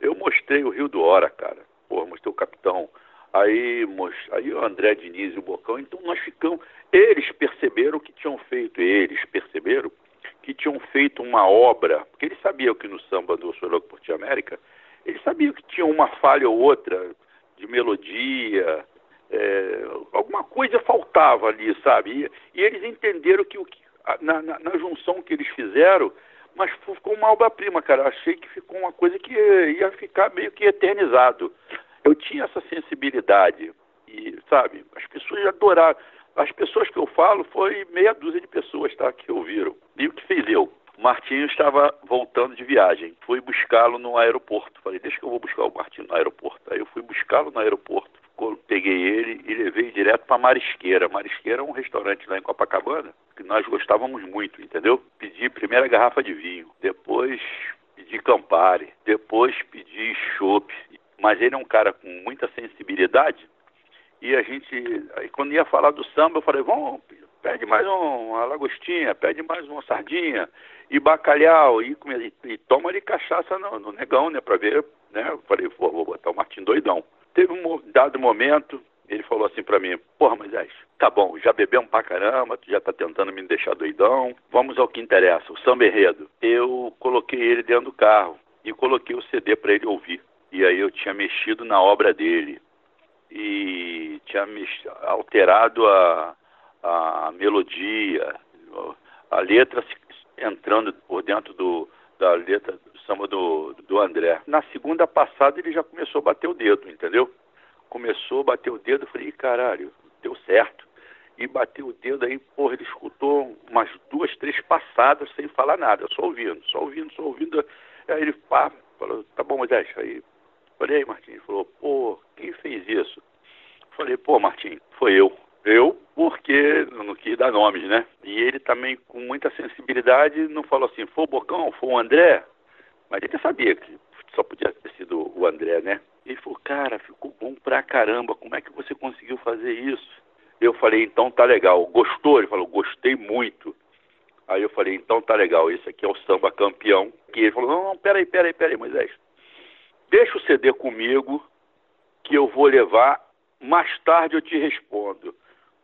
Eu mostrei o Rio do Hora, cara. Pô, mostrei o Capitão. Aí, aí o André Diniz e o Bocão. Então nós ficamos. Eles perceberam que tinham feito, eles perceberam que tinham feito uma obra, porque eles sabiam que no samba do Sou Louco por Ti América, eles sabiam que tinha uma falha ou outra de melodia, é, alguma coisa faltava ali, sabe? E, e eles entenderam que, o que na, na, na, junção que eles fizeram, mas ficou uma obra-prima, cara. Achei que ficou uma coisa que ia ficar meio que eternizado. Eu tinha essa sensibilidade e, sabe, as pessoas adoraram. As pessoas que eu falo foi meia dúzia de pessoas, tá, que ouviram. E o que fez eu? Martinho estava voltando de viagem. Fui buscá-lo no aeroporto. Falei, deixa que eu vou buscar o Martinho no aeroporto. Aí eu fui buscá-lo no aeroporto. Peguei ele e levei direto para Marisqueira. Marisqueira é um restaurante lá em Copacabana que nós gostávamos muito, entendeu? Pedi primeira garrafa de vinho, depois pedi Campari, depois pedi chopp. Mas ele é um cara com muita sensibilidade e a gente, aí quando ia falar do samba, eu falei, vamos, pede mais uma lagostinha, pede mais uma sardinha e bacalhau, e, e, e toma ali cachaça no, no, negão, né, pra ver, né, eu falei, vou, vou botar o Martim doidão. Teve um dado momento, ele falou assim para mim, porra, Moisés, tá bom, já bebemos pra caramba, tu já tá tentando me deixar doidão, vamos ao que interessa, o samba enredo. Eu coloquei ele dentro do carro e coloquei o CD para ele ouvir. E aí eu tinha mexido na obra dele e tinha alterado a, a melodia, a letra entrando por dentro do, da letra do samba do, do André. Na segunda passada ele já começou a bater o dedo, entendeu? Começou a bater o dedo, eu falei, caralho, deu certo. E bateu o dedo aí, porra, ele escutou umas duas, três passadas sem falar nada, só ouvindo, só ouvindo, só ouvindo. Aí ele, pá, falou, tá bom, Moisés, aí. Falei, aí, Martim, falou, pô, quem fez isso? Falei, pô, Martim, foi eu. Eu, porque não quis dar nomes, né? E ele também, com muita sensibilidade, não falou assim, foi o Bocão, foi o André. Mas ele sabia que só podia ter sido o André, né? Ele falou, cara, ficou bom pra caramba, como é que você conseguiu fazer isso? Eu falei, então tá legal. Gostou? Ele falou, gostei muito. Aí eu falei, então tá legal, esse aqui é o samba campeão. E ele falou, não, não, peraí, peraí, peraí, Moisés. Deixa o CD comigo, que eu vou levar, mais tarde eu te respondo.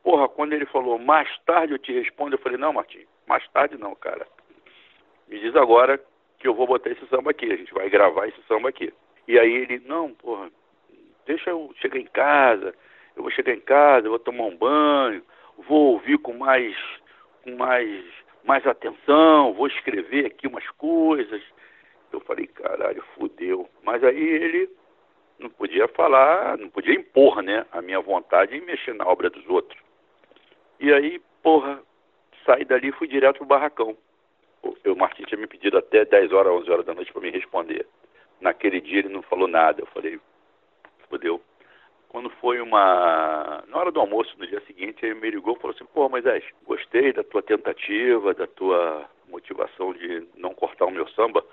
Porra, quando ele falou, mais tarde eu te respondo, eu falei, não, Martim, mais tarde não, cara. Me diz agora que eu vou botar esse samba aqui, a gente vai gravar esse samba aqui. E aí ele, não, porra, deixa eu chegar em casa, eu vou chegar em casa, eu vou tomar um banho, vou ouvir com mais, com mais, mais atenção, vou escrever aqui umas coisas. Eu falei, caralho, fudeu. Mas aí ele não podia falar, não podia impor, né, a minha vontade em mexer na obra dos outros. E aí, porra, saí dali e fui direto pro barracão. O Martins tinha me pedido até 10 horas, 11 horas da noite para me responder. Naquele dia ele não falou nada. Eu falei, fodeu. Quando foi uma. Na hora do almoço, no dia seguinte, ele me ligou e falou assim: Pô, Moisés, gostei da tua tentativa, da tua motivação de não cortar o meu samba,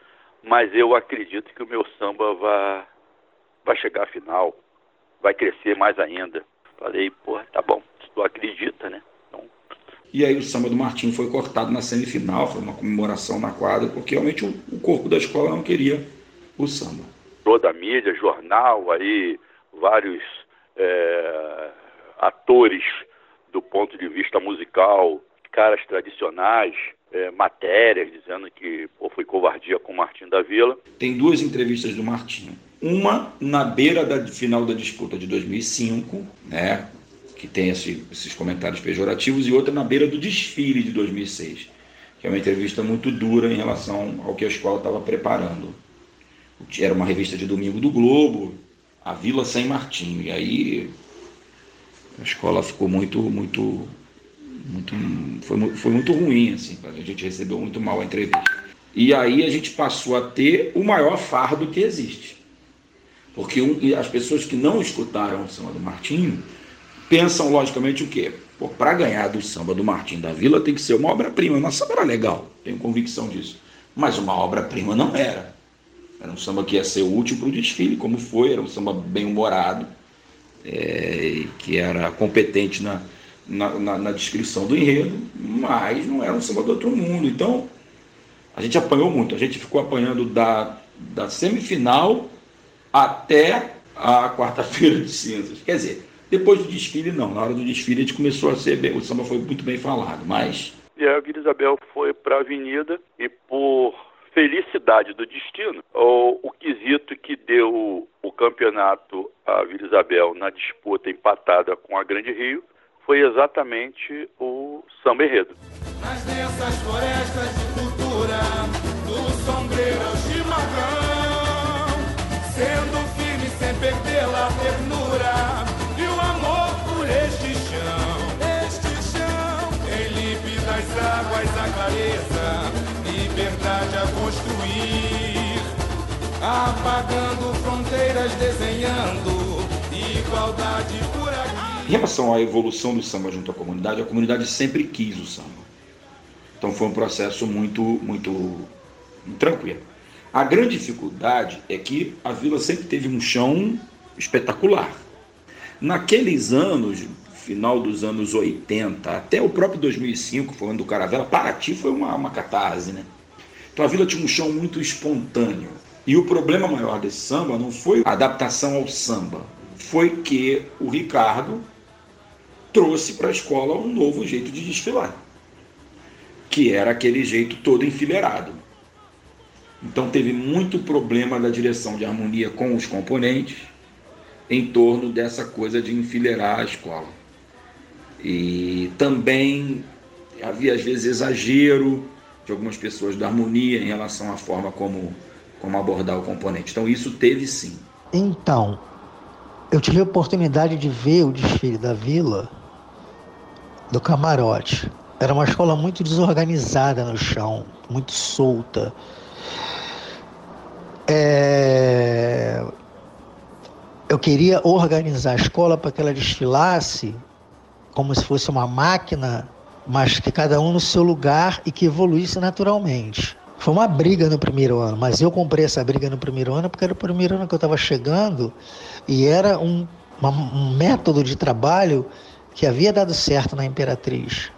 mas eu acredito que o meu samba vai, vai chegar à final, vai crescer mais ainda. Falei, pô, tá bom, tu acredita, né? E aí o samba do Martim foi cortado na semifinal, foi uma comemoração na quadra, porque realmente o, o corpo da escola não queria o samba. Toda a mídia, jornal, aí vários é, atores do ponto de vista musical, caras tradicionais, é, matérias dizendo que pô, foi covardia com o Martim da Vila. Tem duas entrevistas do Martim. Uma na beira da final da disputa de 2005, né, que tem esse, esses comentários pejorativos, e outra na beira do desfile de 2006, que é uma entrevista muito dura em relação ao que a escola estava preparando. Era uma revista de domingo do Globo, a Vila Sem Martim, e aí a escola ficou muito, muito, muito, foi, foi muito ruim, assim, a gente recebeu muito mal a entrevista. E aí a gente passou a ter o maior fardo que existe. Porque um, as pessoas que não escutaram o samba do Martinho pensam logicamente o quê? Para ganhar do samba do Martinho da Vila tem que ser uma obra-prima. Nossa samba era legal, tenho convicção disso. Mas uma obra-prima não era. Era um samba que ia ser útil para o desfile, como foi, era um samba bem-humorado, é, que era competente na, na, na, na, descrição do enredo, mas não era um samba do outro mundo. Então, a gente apanhou muito, a gente ficou apanhando da, da semifinal até a quarta-feira de cinzas. Quer dizer, depois do desfile, não. Na hora do desfile, a gente começou a ser bem, o samba foi muito bem falado, mas. E a Vila Isabel foi para a avenida e por felicidade do destino, o, o quesito que deu o campeonato à Vila Isabel na disputa empatada com a Grande Rio foi exatamente o samba enredo. Nas densas florestas de cultura, do sombreiro ao chimarrão, sendo firme sem perder a ternura e o amor por este chão, este chão, em límpidas águas a clareza liberdade a construir, apagando fronteiras, desenhando igualdade por aqui. Em relação à evolução do samba junto à comunidade, a comunidade sempre quis o samba. Então foi um processo muito, muito tranquilo. A grande dificuldade é que a vila sempre teve um chão espetacular. Naqueles anos, final dos anos 80, até o próprio 2005, foi o ano do Caravela, Paraty foi uma, uma catarse, né? Então a vila tinha um chão muito espontâneo. E o problema maior desse samba não foi a adaptação ao samba, foi que o Ricardo trouxe para a escola um novo jeito de desfilar, que era aquele jeito todo enfileirado. Então teve muito problema da direção de harmonia com os componentes em torno dessa coisa de enfileirar a escola. E também havia às vezes exagero de algumas pessoas da harmonia em relação à forma como, como abordar o componente. Então isso teve sim. Então, eu tive a oportunidade de ver o desfile da vila do camarote. Era uma escola muito desorganizada no chão, muito solta. É... Eu queria organizar a escola para que ela desfilasse como se fosse uma máquina mas que cada um no seu lugar e que evoluísse naturalmente. Foi uma briga no primeiro ano, mas eu comprei essa briga no primeiro ano porque era o primeiro ano que eu estava chegando e era um, uma, um método de trabalho que havia dado certo na Imperatriz.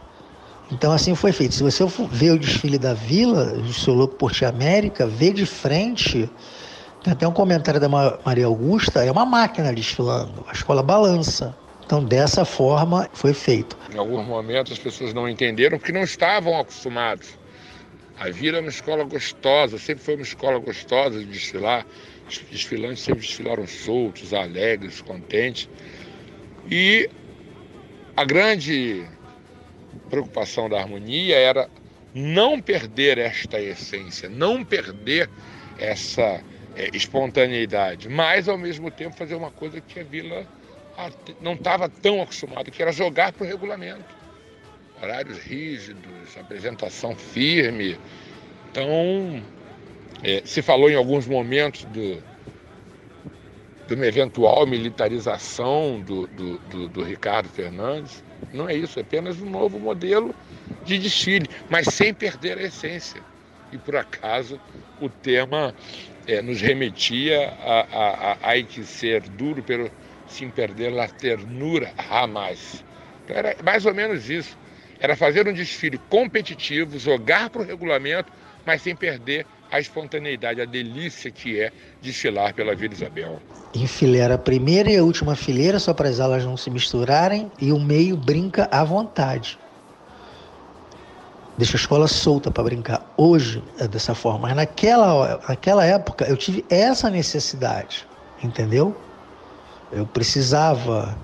Então assim foi feito. Se você ver o desfile da Vila, do seu louco Porte América, vê de frente, tem até um comentário da Maria Augusta, é uma máquina desfilando, a escola balança. Então, dessa forma, foi feito. Em alguns momentos, as pessoas não entenderam porque não estavam acostumados. A Vila é uma escola gostosa, sempre foi uma escola gostosa de desfilar. Os desfilantes sempre desfilaram soltos, alegres, contentes. E a grande preocupação da harmonia era não perder esta essência, não perder essa é, espontaneidade, mas ao mesmo tempo fazer uma coisa que a Vila não estava tão acostumado, que era jogar para o regulamento. Horários rígidos, apresentação firme. Então, é, se falou em alguns momentos do, de uma eventual militarização do, do, do, do Ricardo Fernandes. Não é isso, é apenas um novo modelo de desfile, mas sem perder a essência. E por acaso o tema é, nos remetia a, a, a, que ser duro pelo, sem perder a ternura jamais. Então era mais ou menos isso. Era fazer um desfile competitivo, jogar para o regulamento, mas sem perder a espontaneidade, a delícia que é desfilar pela Vila Isabel. Enfileira a primeira e a última fileira, só para as alas não se misturarem, e o meio brinca à vontade. Deixa a escola solta para brincar. Hoje é dessa forma, mas naquela, naquela época eu tive essa necessidade, entendeu? Eu precisava,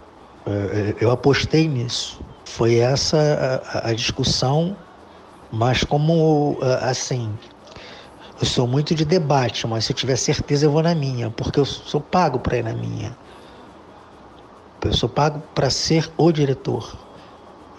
é, é, eu apostei nisso. Foi essa a, a discussão, mas como assim, eu sou muito de debate, mas se eu tiver certeza eu vou na minha, porque eu sou pago para ir na minha. Eu sou pago para ser o diretor.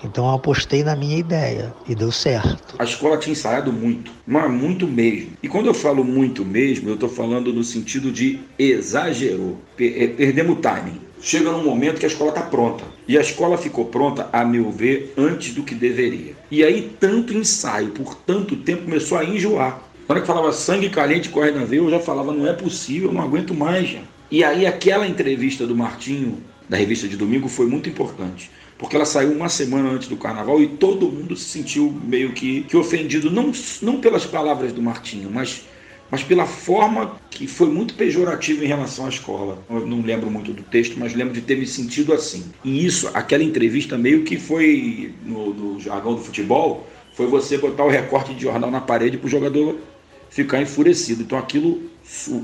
Então eu apostei na minha ideia e deu certo. A escola tinha ensaiado muito, mas muito mesmo. E quando eu falo muito mesmo, eu estou falando no sentido de exagerou. Eh, Perdemos o timing. Chega num momento que a escola está pronta. E a escola ficou pronta, a meu ver, antes do que deveria. E aí, tanto ensaio por tanto tempo começou a enjoar. Na hora que falava sangue caliente corre na veia, eu já falava, não é possível, não aguento mais. gente. E aí, aquela entrevista do Martinho, da revista de domingo, foi muito importante. Porque ela saiu uma semana antes do carnaval e todo mundo se sentiu meio que, que ofendido, não, não pelas palavras do Martinho, mas mas pela forma que foi muito pejorativa em relação à escola. Eu não lembro muito do texto, mas lembro de ter me sentido assim. E isso, aquela entrevista meio que foi, no, no jargão do futebol, foi você botar o recorte de jornal na parede para o jogador ficar enfurecido. Então aquilo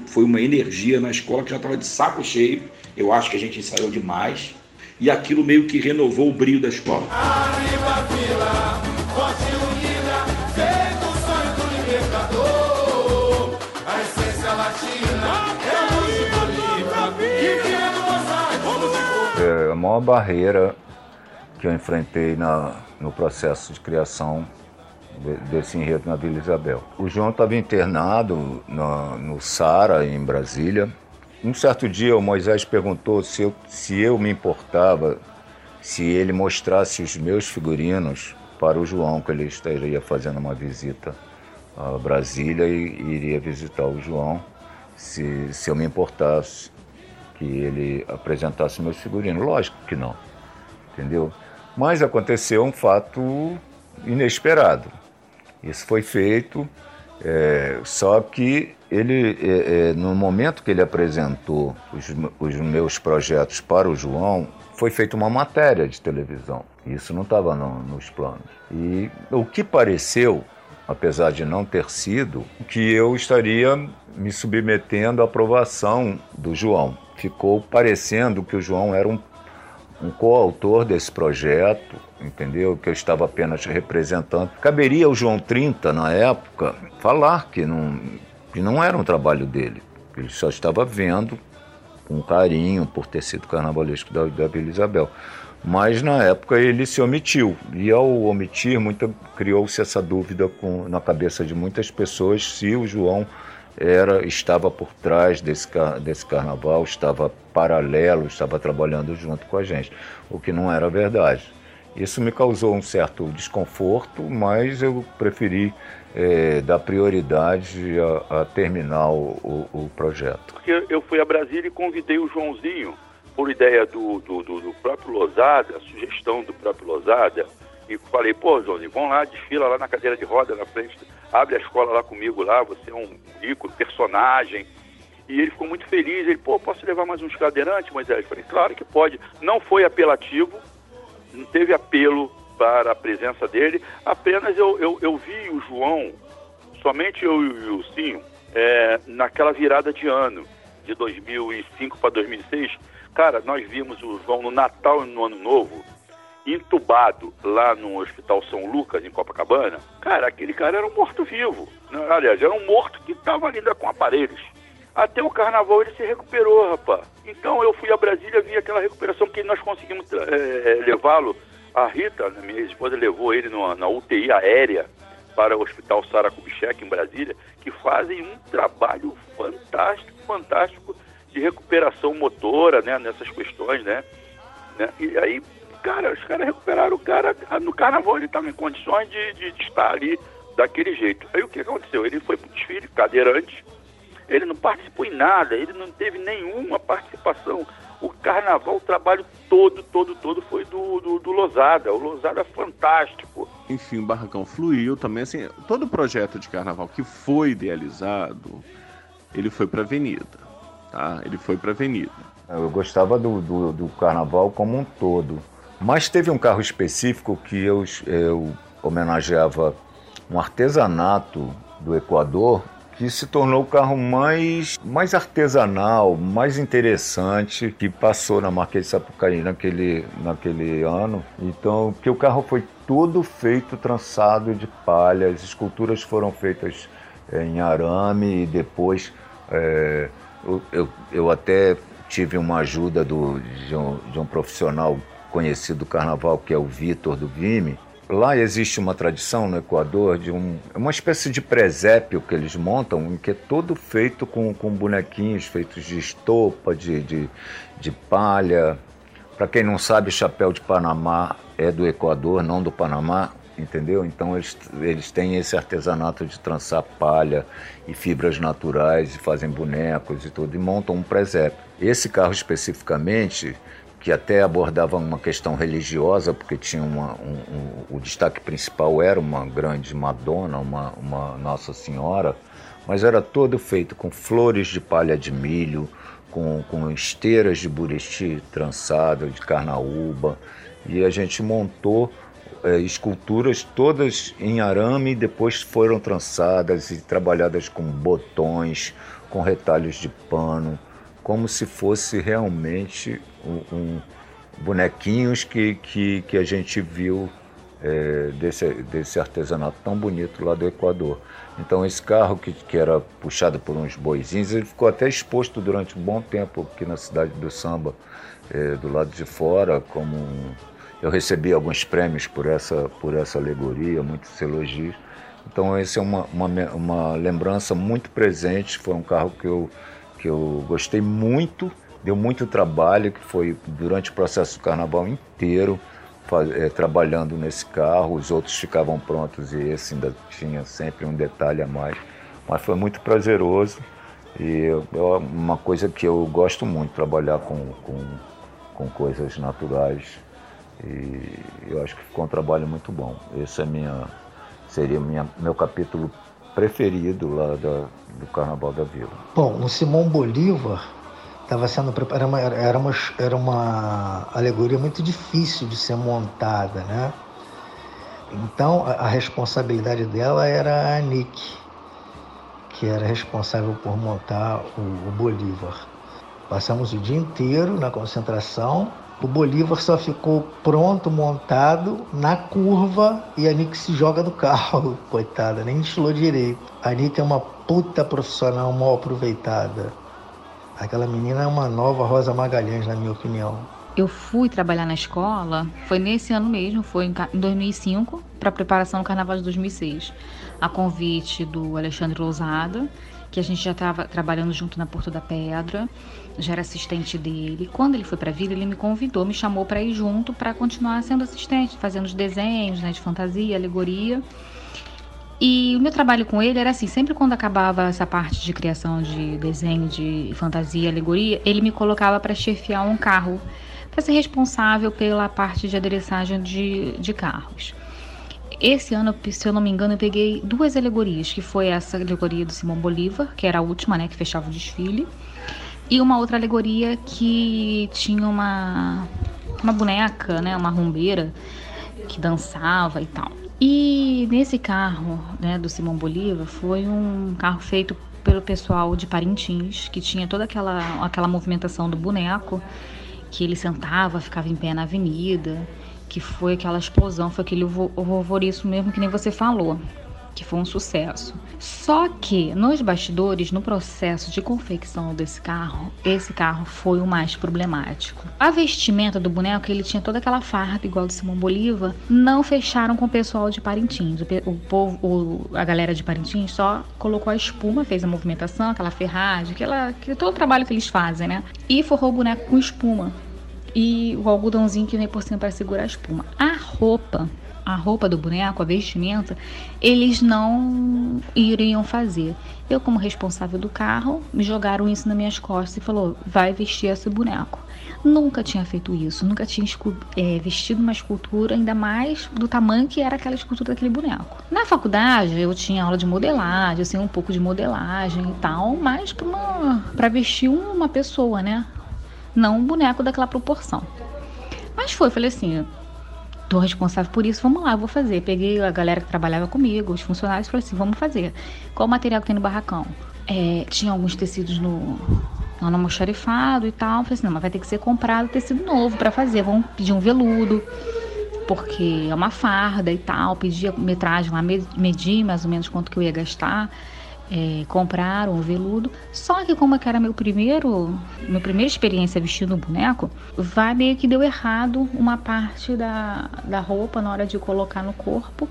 foi uma energia na escola que já estava de saco cheio. Eu acho que a gente ensaiou demais. E aquilo meio que renovou o brilho da escola. Arriba Vila, forte unida, feito o sonho do libertador. A essência latina é a. É a maior barreira que eu enfrentei na, no processo de criação desse enredo na Vila Isabel. O João estava internado na- no Sara, em Brasília. Um certo dia o Moisés perguntou se eu, se eu me importava se ele mostrasse os meus figurinos para o João, que ele estaria fazendo uma visita a Brasília e iria visitar o João, se, se eu me importasse que ele apresentasse meus figurinos. Lógico que não, entendeu? Mas aconteceu um fato inesperado. Isso foi feito, é, só que ele, é, é, no momento que ele apresentou os, os meus projetos para o João, foi feita uma matéria de televisão. Isso não estava no- nos planos. E o que pareceu, apesar de não ter sido, que eu estaria me submetendo à aprovação do João. Ficou parecendo que o João era um um coautor desse projeto, entendeu? Que eu estava apenas representando. Caberia ao João 30, na época, falar que não, que não era um trabalho dele. Ele só estava vendo com carinho por ter sido carnavalesco da, da Vila Isabel. Mas na época ele se omitiu. E ao omitir, criou-se essa dúvida com, na cabeça de muitas pessoas se o João era estava por trás desse, desse carnaval, estava paralelo, estava trabalhando junto com a gente, o que não era verdade. Isso me causou um certo desconforto, mas eu preferi eh, dar prioridade a, a terminar o- o projeto. Porque eu fui a Brasília e convidei o Joãozinho, por ideia do, do, do- do próprio Lozada, sugestão do próprio Lozada, e falei, pô, Joãozinho, vamos lá, desfila lá na cadeira de roda na frente, abre a escola lá comigo lá, você é um ícone, personagem. E ele ficou muito feliz, ele, pô, posso levar mais uns cadeirantes, Moisés? Eu falei, claro que pode. Não foi apelativo, não teve apelo para a presença dele, apenas eu, eu, eu vi o João, somente eu e o Wilsinho, é, naquela virada de ano, de 2005 para 2006. Cara, nós vimos o João no Natal e no Ano Novo, entubado lá no Hospital São Lucas, em Copacabana. Cara, aquele cara era um morto-vivo. né? Aliás, era um morto que estava ainda com aparelhos. Até o carnaval ele se recuperou, rapaz. Então eu fui a Brasília, vi aquela recuperação que nós conseguimos eh, levá-lo. A Rita, né, minha esposa, levou ele numa- na UTI aérea para o Hospital Sara Kubitschek, em Brasília, que fazem um trabalho fantástico, fantástico de recuperação motora, né, nessas questões, né? né? E aí, cara, os caras recuperaram o cara, no carnaval ele estava em condições de, de- de estar ali daquele jeito. Aí o que aconteceu? Ele foi pro desfile cadeirante, ele não participou em nada, ele não teve nenhuma participação. O carnaval, o trabalho todo, todo, todo foi do, do, do Lozada. O Lozada é fantástico. Enfim, o Barracão fluiu também, assim, todo o projeto de carnaval que foi idealizado, ele foi pra avenida, tá? Ele foi pra avenida. Eu gostava do, do, do carnaval como um todo. Mas teve um carro específico que eu, eu homenageava um artesanato do Equador que se tornou o carro mais, mais artesanal, mais interessante que passou na Marquês de Sapucaí naquele, naquele ano. Então, que o carro foi todo feito trançado de palha, as esculturas foram feitas eh, em arame e depois eh, eu, eu, eu até tive uma ajuda do, de, um, de um profissional conhecido do carnaval, que é o Vitor do Vime, lá existe uma tradição no Equador de um, uma espécie de presépio que eles montam, que é todo feito com, com bonequinhos feitos de estopa, de, de, de palha. Para quem não sabe, chapéu de Panamá é do Equador, não do Panamá entendeu? Então eles, eles têm esse artesanato de trançar palha e fibras naturais e fazem bonecos e tudo e montam um presépio. Esse carro especificamente, que até abordava uma questão religiosa, porque tinha uma, um, um, o destaque principal era uma grande Madonna, uma, uma Nossa Senhora, mas era todo feito com flores de palha de milho, com, com esteiras de buriti trançada, de carnaúba, e a gente montou é, esculturas todas em arame, depois foram trançadas e trabalhadas com botões, com retalhos de pano, como se fosse realmente um, um bonequinhos que, que, que a gente viu é, desse, desse artesanato tão bonito lá do Equador. Então esse carro que, que era puxado por uns boizinhos, ele ficou até exposto durante um bom tempo aqui na cidade do Samba, é, do lado de fora, como um, eu recebi alguns prêmios por essa, por essa alegoria, muitos elogios. Então, essa é uma, uma, uma lembrança muito presente. Foi um carro que eu, que eu gostei muito, deu muito trabalho, que foi durante o processo do carnaval inteiro, faz, é, trabalhando nesse carro. Os outros ficavam prontos e esse ainda tinha sempre um detalhe a mais. Mas foi muito prazeroso e é uma coisa que eu gosto muito, trabalhar com, com, com coisas naturais e eu acho que ficou um trabalho muito bom. Esse é minha, seria minha, meu capítulo preferido lá da, do Carnaval da Vila. Bom, o Simão Bolívar estava sendo era era uma era uma alegoria muito difícil de ser montada, né? Então a, a responsabilidade dela era a Nick, que era responsável por montar o, o Bolívar. Passamos o dia inteiro na concentração o Bolívar só ficou pronto, montado, na curva e a Nick se joga do carro, coitada, nem destilou direito. A Nick é uma puta profissional mal aproveitada. Aquela menina é uma nova Rosa Magalhães, na minha opinião. Eu fui trabalhar na escola, foi nesse ano mesmo, foi em 2005, para a preparação do Carnaval de 2006. A convite do Alexandre Lousada, que a gente já estava trabalhando junto na Porto da Pedra já era assistente dele. Quando ele foi para a vida, ele me convidou, me chamou para ir junto para continuar sendo assistente, fazendo os desenhos né, de fantasia, alegoria. E o meu trabalho com ele era assim, sempre quando acabava essa parte de criação de desenho, de fantasia, alegoria, ele me colocava para chefiar um carro, para ser responsável pela parte de adereçagem de, de carros. Esse ano, se eu não me engano, eu peguei duas alegorias, que foi essa alegoria do Simão Bolívar, que era a última, né, que fechava o desfile, e uma outra alegoria que tinha uma, uma boneca, né, uma rumbeira que dançava e tal. E nesse carro né, do Simão Bolívar foi um carro feito pelo pessoal de Parintins, que tinha toda aquela, aquela movimentação do boneco, que ele sentava, ficava em pé na avenida, que foi aquela explosão, foi aquele horroriço mesmo que nem você falou que foi um sucesso. Só que nos bastidores, no processo de confecção desse carro, esse carro foi o mais problemático. A vestimenta do boneco, ele tinha toda aquela farda igual do Simão Bolívar, não fecharam com o pessoal de Parintins. O povo, o, a galera de Parintins só colocou a espuma, fez a movimentação, aquela ferragem, aquela, aquele, todo o trabalho que eles fazem, né? E forrou o boneco com espuma. E o algodãozinho que vem por cima para segurar a espuma. A roupa a roupa do boneco, a vestimenta, eles não iriam fazer. Eu, como responsável do carro, me jogaram isso nas minhas costas e falou: vai vestir esse boneco. Nunca tinha feito isso, nunca tinha é, vestido uma escultura, ainda mais do tamanho que era aquela escultura daquele boneco. Na faculdade, eu tinha aula de modelagem, assim, um pouco de modelagem e tal, mas para vestir uma pessoa, né? Não um boneco daquela proporção. Mas foi, falei assim, tô responsável por isso, vamos lá, vou fazer. Peguei a galera que trabalhava comigo, os funcionários, falei assim, vamos fazer. Qual o material que tem no barracão? É, tinha alguns tecidos no, no almoxarifado e tal. Falei assim, não, mas vai ter que ser comprado tecido novo para fazer. Vamos pedir um veludo, porque é uma farda e tal. Pedi a metragem lá, medi mais ou menos quanto que eu ia gastar. É, compraram o veludo. Só que como era meu primeiro, minha primeira experiência vestindo um boneco, vai meio que deu errado uma parte da, da roupa na hora de colocar no corpo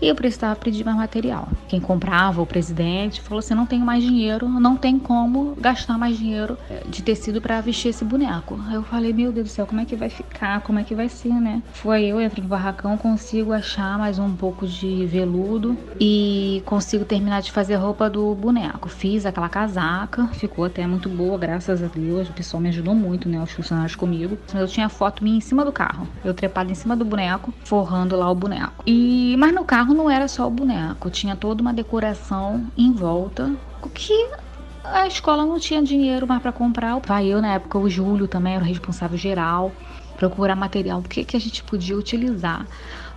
e eu precisava pedir mais material. Quem comprava, o presidente, falou assim: não tenho mais dinheiro, não tem como gastar mais dinheiro eh, de tecido para vestir esse boneco. Aí eu falei: meu Deus do céu, como é que vai ficar? Como é que vai ser, né? Foi eu, entro no barracão, consigo achar mais um pouco de veludo e consigo terminar de fazer roupa do boneco. Fiz aquela casaca, ficou até muito boa, graças a Deus. O pessoal me ajudou muito, né? Os funcionários comigo. Eu tinha foto minha em cima do carro, eu trepada em cima do boneco, forrando lá o boneco. E mas no carro carro não era só o boneco, tinha toda uma decoração em volta, o que a escola não tinha dinheiro mais para comprar. Vai eu, na época, o Júlio também era o responsável geral, procurar material, o que, que a gente podia utilizar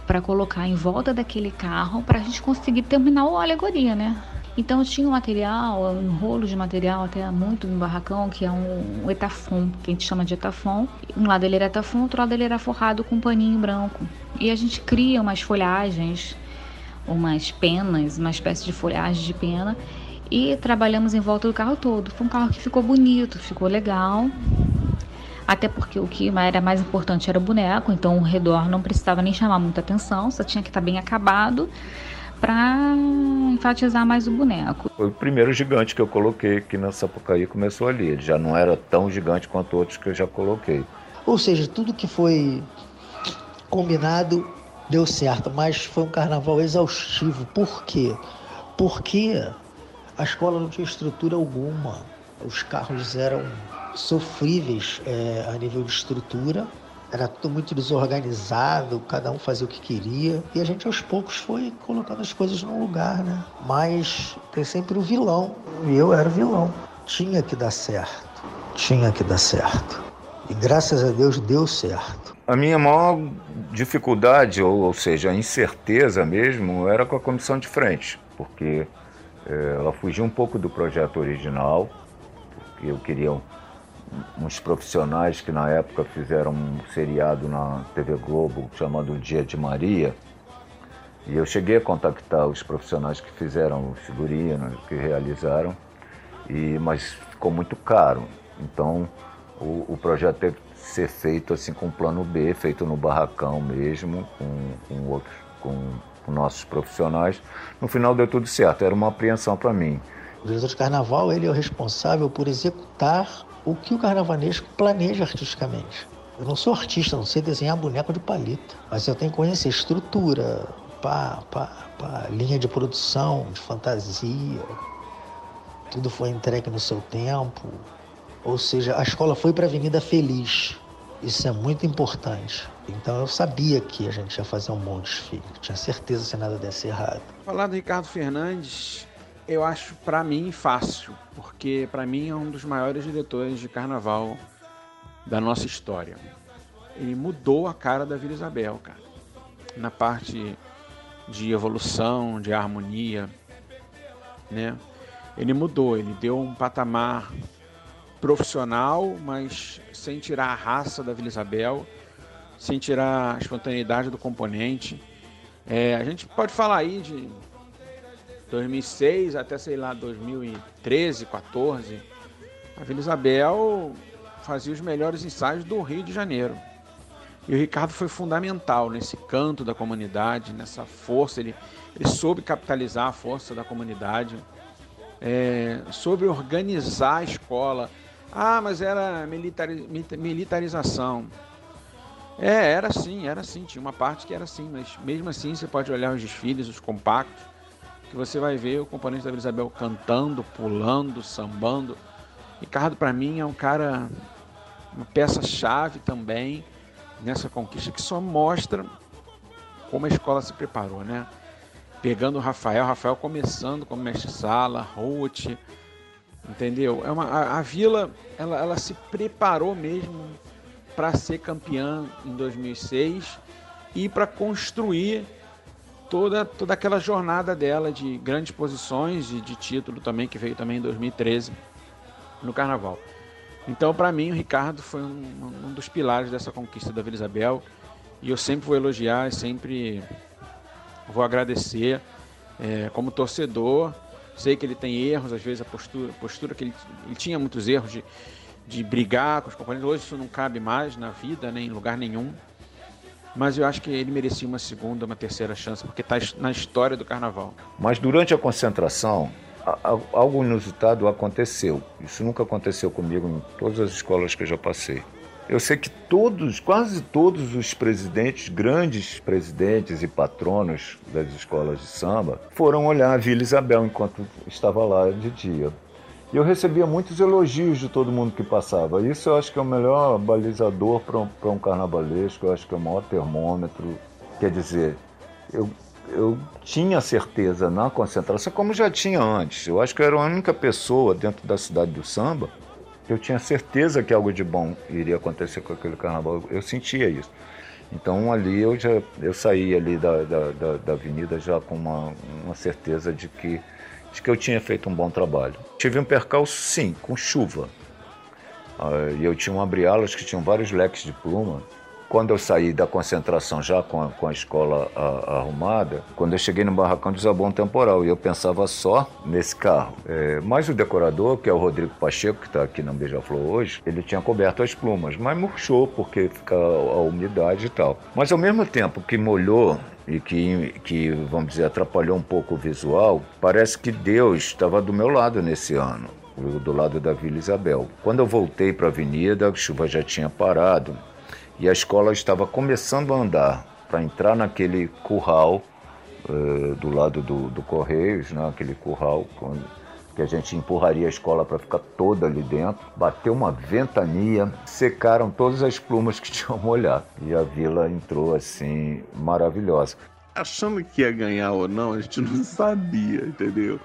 para colocar em volta daquele carro para a gente conseguir terminar a alegoria, né? Então tinha um material, um rolo de material até muito no barracão, que é um, um etafon, que a gente chama de etafon. Um lado ele era etafon, outro lado ele era forrado com um paninho branco. E a gente cria umas folhagens umas penas, uma espécie de folhagem de pena, e trabalhamos em volta do carro todo. Foi um carro que ficou bonito, ficou legal. Até porque o que era mais importante era o boneco, então o redor não precisava nem chamar muita atenção, só tinha que estar bem acabado para enfatizar mais o boneco. Foi o primeiro gigante que eu coloquei aqui na Sapucaí, começou ali. Ele já não era tão gigante quanto outros que eu já coloquei. Ou seja, tudo que foi combinado deu certo, mas foi um carnaval exaustivo. Por quê? Porque a escola não tinha estrutura alguma. Os carros eram sofríveis é, a nível de estrutura. Era tudo muito desorganizado, cada um fazia o que queria. E a gente aos poucos foi colocando as coisas no lugar, né? Mas tem sempre o vilão. E eu era o vilão. Tinha que dar certo. Tinha que dar certo. E graças a Deus deu certo. A minha maior dificuldade, ou, ou seja, a incerteza mesmo, era com a comissão de frente, porque é, ela fugiu um pouco do projeto original, porque eu queria uns profissionais que na época fizeram um seriado na TV Globo chamado Dia de Maria. E eu cheguei a contactar os profissionais que fizeram os figurinos, que realizaram, e, mas ficou muito caro. Então o, o projeto teve ser feito assim com plano B, feito no barracão mesmo, com, com outros, com, com, nossos profissionais. No final deu tudo certo, era uma apreensão para mim. O diretor de carnaval ele é o responsável por executar o que o carnavanesco planeja artisticamente. Eu não sou artista, não sei desenhar boneco de palito, mas eu tenho que conhecer estrutura, pá, pá, pá, linha de produção, de fantasia. Tudo foi entregue no seu tempo, ou seja, a escola foi para a Avenida Feliz. Isso é muito importante. Então eu sabia que a gente ia fazer um bom desfile. Tinha certeza se nada desse errado. Falar do Ricardo Fernandes, eu acho para mim fácil, porque para mim é um dos maiores diretores de carnaval da nossa história. Ele mudou a cara da Vila Isabel, cara. Na parte de evolução, de harmonia, né? Ele mudou, ele deu um patamar profissional, mas sem tirar a raça da Vila Isabel, sem tirar a espontaneidade do componente. É, a gente pode falar aí de 2006 até, sei lá, 2013, 14. A Vila Isabel fazia os melhores ensaios do Rio de Janeiro. E o Ricardo foi fundamental nesse canto da comunidade, nessa força. Ele, ele soube capitalizar a força da comunidade, é, soube organizar a escola, ah, mas era militari militarização. É, era sim, era sim. Tinha uma parte que era assim, mas mesmo assim você pode olhar os desfiles, os compactos, que você vai ver o componente da Vila Isabel cantando, pulando, sambando. Ricardo, para mim, é um cara, uma peça-chave também nessa conquista que só mostra como a escola se preparou, né? Pegando o Rafael, Rafael começando como mestre-sala, Ruth, Entendeu? É uma, a, a Vila ela, ela se preparou mesmo para ser campeã em 2006 e para construir toda, toda aquela jornada dela de grandes posições e de título também, que veio também em 2013 no Carnaval. Então, para mim, o Ricardo foi um, um, dos pilares dessa conquista da Vila Isabel e eu sempre vou elogiar, sempre vou agradecer é, como torcedor Sei que ele tem erros, às vezes a postura, postura que ele, ele tinha muitos erros de, de brigar com os companheiros. Hoje isso não cabe mais na vida, nem em lugar nenhum. Mas eu acho que ele merecia uma segunda, uma terceira chance, porque está na história do carnaval. Mas durante a concentração, algo inusitado aconteceu. Isso nunca aconteceu comigo em todas as escolas que eu já passei. Eu sei que todos, quase todos os presidentes, grandes presidentes e patronos das escolas de samba, foram olhar a Vila Isabel enquanto estava lá de dia. E eu recebia muitos elogios de todo mundo que passava. Isso eu acho que é o melhor balizador para um, um carnavalesco, eu acho que é o maior termômetro. Quer dizer, eu, eu tinha certeza na concentração, como já tinha antes. Eu acho que eu era a única pessoa dentro da cidade do samba eu tinha certeza que algo de bom iria acontecer com aquele carnaval. Eu sentia isso. Então ali eu já eu saí ali da, da, da, da avenida já com uma, uma certeza de que, de que eu tinha feito um bom trabalho. Tive um percalço sim, com chuva. Uh, e eu tinha um abre-alas que tinham vários leques de pluma quando eu saí da concentração já com a, com a escola a, arrumada, quando eu cheguei no barracão desabou um temporal e eu pensava só nesse carro. É, mas o decorador, que é o Rodrigo Pacheco, que está aqui na Beija-Flor hoje, ele tinha coberto as plumas, mas murchou porque fica a, a umidade e tal. Mas ao mesmo tempo que molhou e que, que, vamos dizer, atrapalhou um pouco o visual, parece que Deus estava do meu lado nesse ano, do lado da Vila Isabel. Quando eu voltei para a avenida, a chuva já tinha parado e a escola estava começando a andar para entrar naquele curral uh, do lado do, do Correios, né? aquele curral com, que a gente empurraria a escola para ficar toda ali dentro. Bateu uma ventania, secaram todas as plumas que tinham molhado e a vila entrou assim maravilhosa. Achando que ia ganhar ou não, a gente não sabia, entendeu?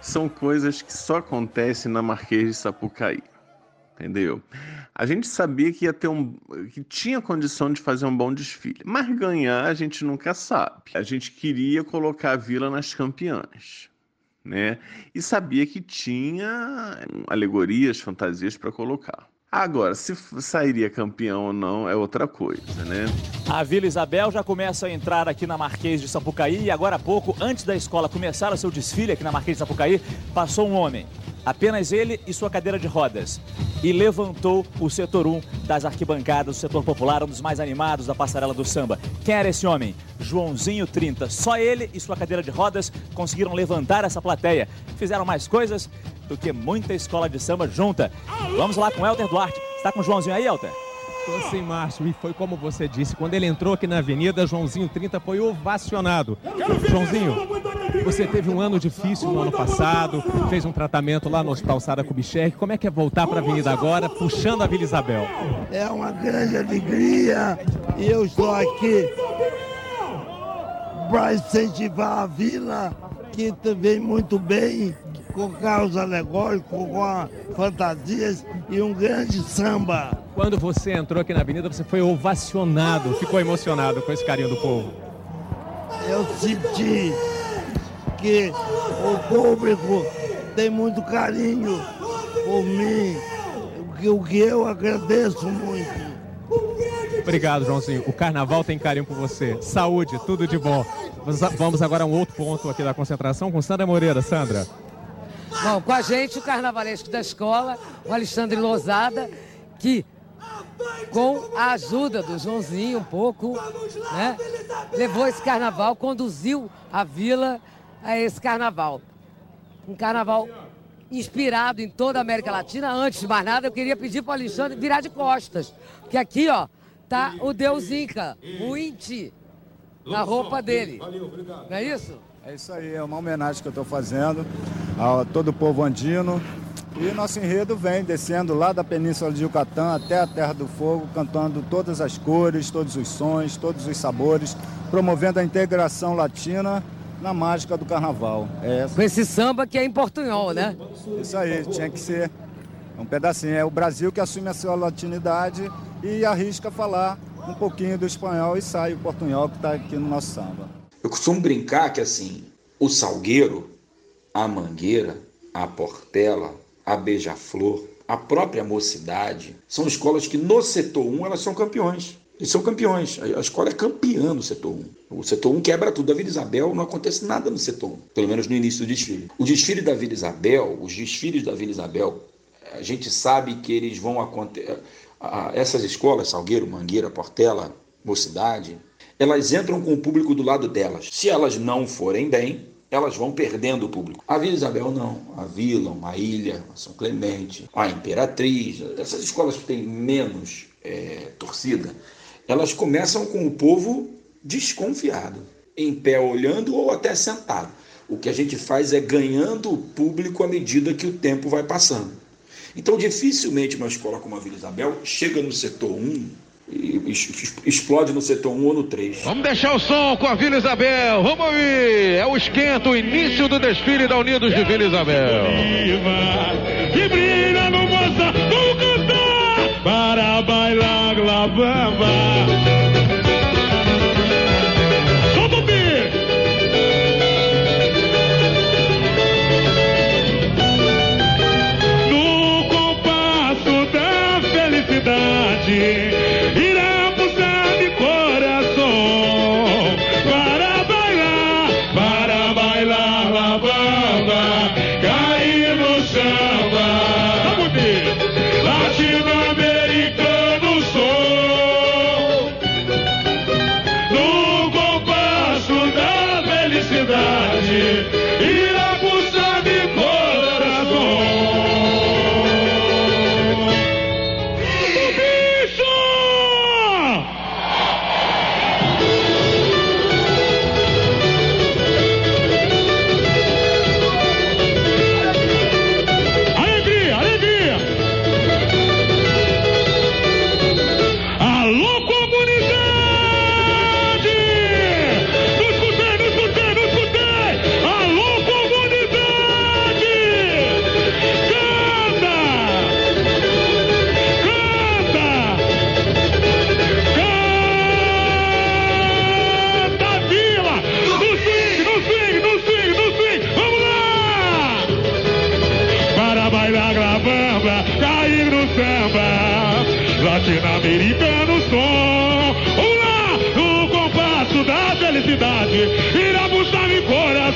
São coisas que só acontecem na Marquês de Sapucaí entendeu? A gente sabia que ia ter um. que tinha condição de fazer um bom desfile, mas ganhar a gente nunca sabe. A gente queria colocar a vila nas campeãs. Né? E sabia que tinha alegorias, fantasias para colocar. Agora, se sairia campeão ou não é outra coisa, né? A Vila Isabel já começa a entrar aqui na Marquês de Sapucaí e agora há pouco, antes da escola começar o seu desfile aqui na Marquês de Sapucaí, passou um homem apenas ele e sua cadeira de rodas, e levantou o setor 1 das arquibancadas, o setor popular, um dos mais animados da passarela do samba. Quem era esse homem? Joãozinho 30. Só ele e sua cadeira de rodas conseguiram levantar essa plateia. Fizeram mais coisas do que muita escola de samba junta. Vamos lá com Elter Duarte. Está com o Joãozinho aí, Elter? Estou sem Márcio, e foi como você disse, quando ele entrou aqui na avenida, Joãozinho 30 foi ovacionado. Joãozinho, você teve um ano difícil no ano passado, fez um tratamento lá no Hospital Sara Kubitschek. Como é que é voltar para a avenida agora, puxando a Vila Isabel? É uma grande alegria e eu estou aqui para incentivar a vila, que vem muito bem com carros alegóricos, com fantasias e um grande samba. Quando você entrou aqui na avenida, você foi ovacionado, ficou emocionado com esse carinho do povo. Eu senti que o público tem muito carinho por mim, o que eu agradeço muito. Obrigado, Joãozinho. O carnaval tem carinho por você. Saúde, tudo de bom. Vamos agora a um outro ponto aqui da concentração com Sandra Moreira. Sandra. Bom, com a gente o carnavalesco da escola, o Alexandre Lozada, que com a ajuda do Joãozinho um pouco, né, levou esse carnaval, conduziu a vila a esse carnaval. Um carnaval inspirado em toda a América Latina. Antes de mais nada, eu queria pedir para o Alexandre virar de costas, porque aqui, ó, tá o Deus Inca, o Inti, na roupa dele. Não é isso? É isso aí, é uma homenagem que eu estou fazendo a todo o povo andino. E nosso enredo vem descendo lá da Península de Yucatán até a Terra do Fogo, cantando todas as cores, todos os sons, todos os sabores, promovendo a integração latina na mágica do carnaval. É Com esse samba que é em portunhol, né? Isso aí, tinha que ser um pedacinho. É o Brasil que assume a sua latinidade e arrisca falar um pouquinho do espanhol e sai o portunhol que está aqui no nosso samba. Eu costumo brincar que assim, o Salgueiro, a Mangueira, a Portela, a Beija-Flor, a própria Mocidade, são escolas que no setor 1 elas são campeões. Eles são campeões. A a escola é campeã no setor 1. O setor 1 quebra tudo. Da Vila Isabel não acontece nada no setor 1, pelo menos no início do desfile. O desfile da Vila Isabel, os desfiles da Vila Isabel, a gente sabe que eles vão acontecer. Essas escolas, Salgueiro, Mangueira, Portela, Mocidade, elas entram com o público do lado delas. Se elas não forem bem, elas vão perdendo o público. A Vila Isabel não. A Vila, a Ilha, a São Clemente, a Imperatriz, essas escolas que têm menos é, torcida, elas começam com o povo desconfiado, em pé olhando ou até sentado. O que a gente faz é ganhando o público à medida que o tempo vai passando. Então, dificilmente uma escola como a Vila Isabel chega no setor 1 e es- es- explode no setor 1 ou no 3. Vamos deixar o som com a Vila Isabel. Vamos ouvir. É o esquento, o início do desfile da Unidos de Vila Isabel. que brilha no moça do cantar para bailar la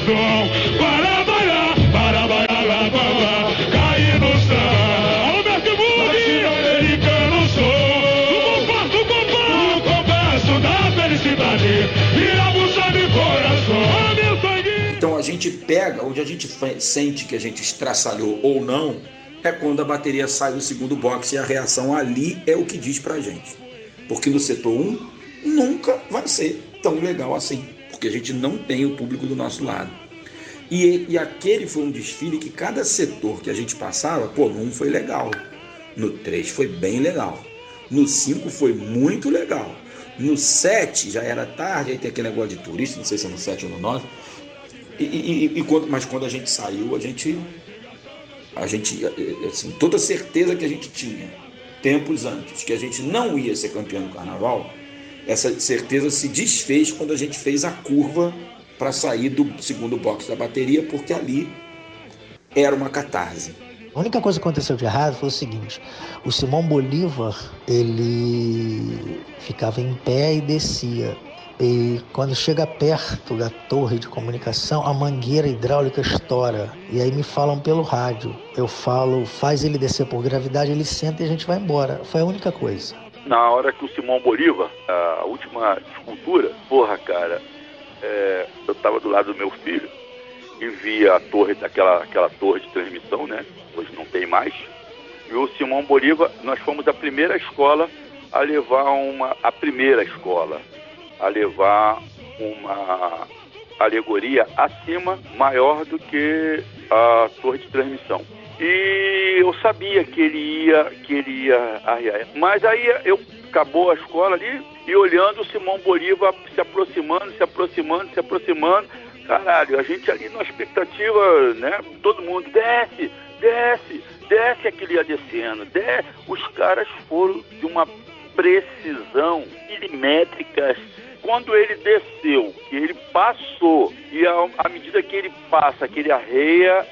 coração, para bailar, para bailar la bamba, cair no samba. Alô, Mestre Bug! Latino-americano som. No compasso, no compasso, no compasso da felicidade, irá buscar meu coração. Ah, meu sangue! Então a gente pega, onde a gente sente que a gente estraçalhou ou não, é quando a bateria sai do segundo box e a reação ali é o que diz pra gente. Porque no setor 1 nunca vai ser tão legal assim, porque a gente não tem o público do nosso lado. E, e aquele foi um desfile que cada setor que a gente passava, pô, no 1 foi legal, no 3 foi bem legal, no 5 foi muito legal, no 7 já era tarde, aí tem aquele negócio de turista, não sei se é no 7 ou no 9, e, e- e quando, mas quando a gente saiu, a gente, a gente, assim, toda certeza que a gente tinha, tempos antes, que a gente não ia ser campeão do carnaval, essa certeza se desfez quando a gente fez a curva para sair do segundo box da bateria, porque ali era uma catarse. A única coisa que aconteceu de errado foi o seguinte: o Simão Bolívar ele ficava em pé e descia. E quando chega perto da torre de comunicação, a mangueira hidráulica estoura. E aí me falam pelo rádio. Eu falo, faz ele descer por gravidade, ele senta e a gente vai embora. Foi a única coisa. Na hora que o Simão Bolívar, a última escultura, porra, cara, é, eu tava do lado do meu filho e vi a torre, daquela aquela torre de transmissão, né? Hoje não tem mais. E o Simão Bolívar, nós fomos a primeira escola a levar uma, a primeira escola a levar uma alegoria acima, maior do que a torre de transmissão. E eu sabia que ele ia, que ele ia arriar. Mas aí eu acabou a escola ali e olhando o Simão Bolívar se aproximando, se aproximando, se aproximando. Caralho, a gente ali na expectativa, né? Todo mundo desce, desce, desce aquele ia descendo, desce. Os caras foram de uma precisão milimétrica. Quando ele desceu, ele passou, e à medida que ele passa, que ele arreia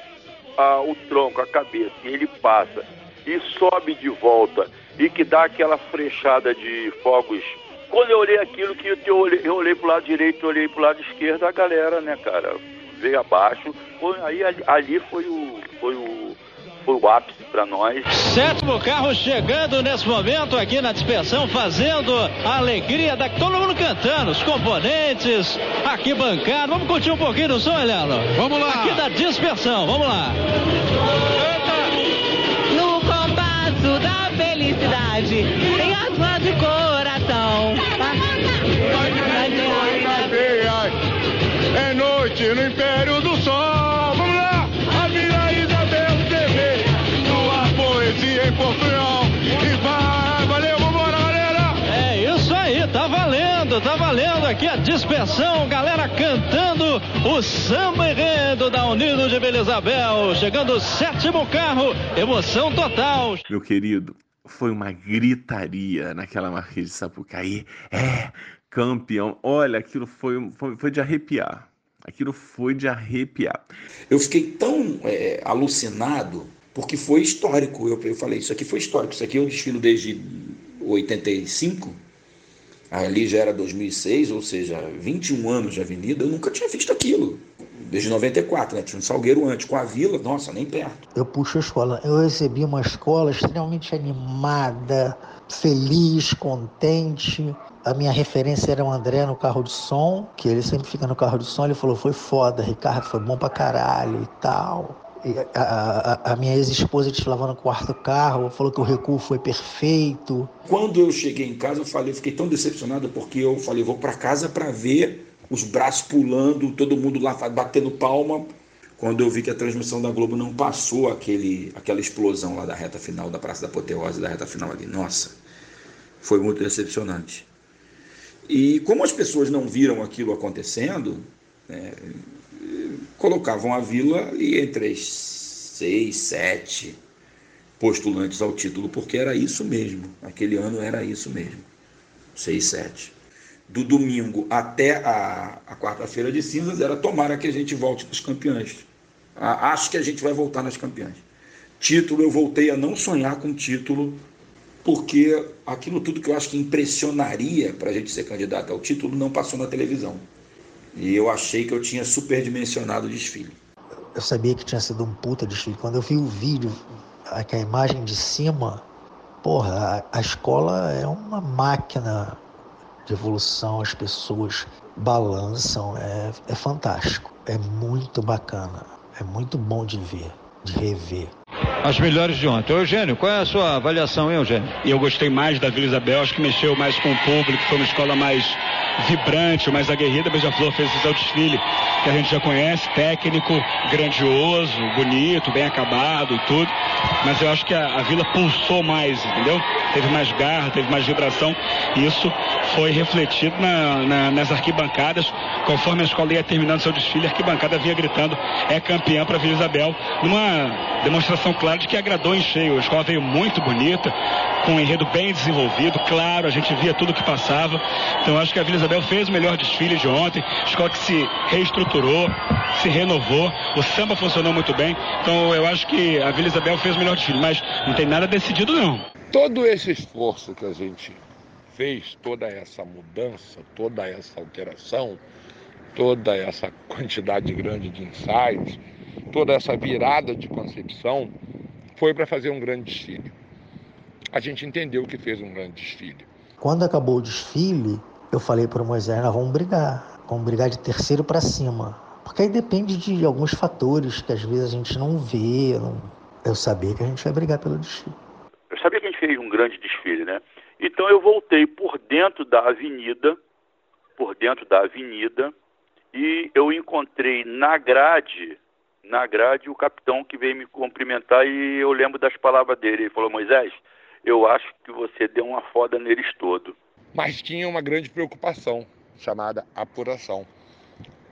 ah, o tronco, a cabeça, e ele passa e sobe de volta e que dá aquela frechada de fogos quando eu olhei aquilo, que eu olhei, eu olhei pro lado direito, eu olhei pro lado esquerdo, a galera, né, cara, veio abaixo. Foi, aí ali, ali foi o. Foi o foi o ápice para nós. Sétimo carro chegando nesse momento aqui na dispersão, fazendo a alegria da todo mundo cantando, os componentes, aqui bancado. Vamos curtir um pouquinho do som, Heleno? Vamos lá. Aqui da dispersão, vamos lá. No compasso da felicidade, tem a sua de coração. É noite no Império do Sol. Valendo, tá valendo aqui a dispersão, galera cantando o samba enredo da Unido de Vila Isabel, chegando o sétimo carro, emoção total. Meu querido, foi uma gritaria naquela Marquês de Sapucaí. É, campeão. Olha, aquilo foi, foi, foi de arrepiar. Aquilo foi de arrepiar. Eu fiquei tão é, alucinado, porque foi histórico. Eu, eu falei, isso aqui foi histórico. Isso aqui eu desfilo desde 85. Ali já era 2006, ou seja, 21 anos de avenida. Eu nunca tinha visto aquilo. Desde 94, né? Tinha um Salgueiro antes, com a Vila, nossa, nem perto. Eu puxo a escola. Eu recebi uma escola extremamente animada, feliz, contente. A minha referência era o André no carro de som, que ele sempre fica no carro de som. Ele falou: foi foda, Ricardo, foi bom pra caralho e tal. A, a, minha ex-esposa deslavando no quarto carro, falou que o recuo foi perfeito. Quando eu cheguei em casa, eu falei, fiquei tão decepcionado porque eu falei, vou para casa para ver os braços pulando, todo mundo lá batendo palma. Quando eu vi que a transmissão da Globo não passou aquele, aquela explosão lá da reta final, da Praça da Apoteose, da reta final ali, nossa, foi muito decepcionante. E como as pessoas não viram aquilo acontecendo, né, colocavam a Vila e entre as seis, sete postulantes ao título, porque era isso mesmo. Aquele ano era isso mesmo. Seis, sete. Do domingo até a, a quarta-feira de cinzas era tomara que a gente volte os campeões. A, acho que a gente vai voltar nas campeãs. Título, eu voltei a não sonhar com título, porque aquilo tudo que eu acho que impressionaria para a gente ser candidato ao título não passou na televisão. E eu achei que eu tinha superdimensionado o desfile. Eu sabia que tinha sido um puta desfile. Quando eu vi o vídeo, aquela imagem de cima, porra, a, a escola é uma máquina de evolução, as pessoas balançam, é, é fantástico, é muito bacana, é muito bom de ver, de rever. As melhores de ontem. Eugênio, qual é a sua avaliação, hein, Eugênio? Eu gostei mais da Vila Isabel, acho que mexeu mais com o público, foi uma escola mais vibrante, mais aguerrida. Beija-Flor fez seu desfile que a gente já conhece, técnico, grandioso, bonito, bem acabado e tudo. Mas eu acho que a, a Vila pulsou mais, entendeu? Teve mais garra, teve mais vibração. Isso foi refletido na, na, nas arquibancadas. Conforme a escola ia terminando seu desfile, a arquibancada vinha gritando: é campeã para Vila Isabel. Numa demonstração clara de que agradou em cheio. A escola veio muito bonita, com um enredo bem desenvolvido, claro, a gente via tudo que passava. Então acho que a Vila Isabel fez o melhor desfile de ontem. Escola que se reestruturou, se renovou. O samba funcionou muito bem. Então eu acho que a Vila Isabel fez o melhor desfile, mas não tem nada decidido não. Todo esse esforço que a gente fez, toda essa mudança, toda essa alteração, toda essa quantidade grande de ensaios, toda essa virada de concepção, foi para fazer um grande desfile. A gente entendeu que fez um grande desfile. Quando acabou o desfile, eu falei para Moisés, nós vamos brigar, vamos brigar de terceiro para cima. Porque aí depende de alguns fatores que às vezes a gente não vê. Não... Eu sabia que a gente vai brigar pelo desfile. Eu sabia que a gente fez um grande desfile, né? Então eu voltei por dentro da avenida, por dentro da avenida, e eu encontrei na grade, na grade, o capitão que veio me cumprimentar e eu lembro das palavras dele. Ele falou, Moisés, eu acho que você deu uma foda neles todo. Mas tinha uma grande preocupação, chamada apuração.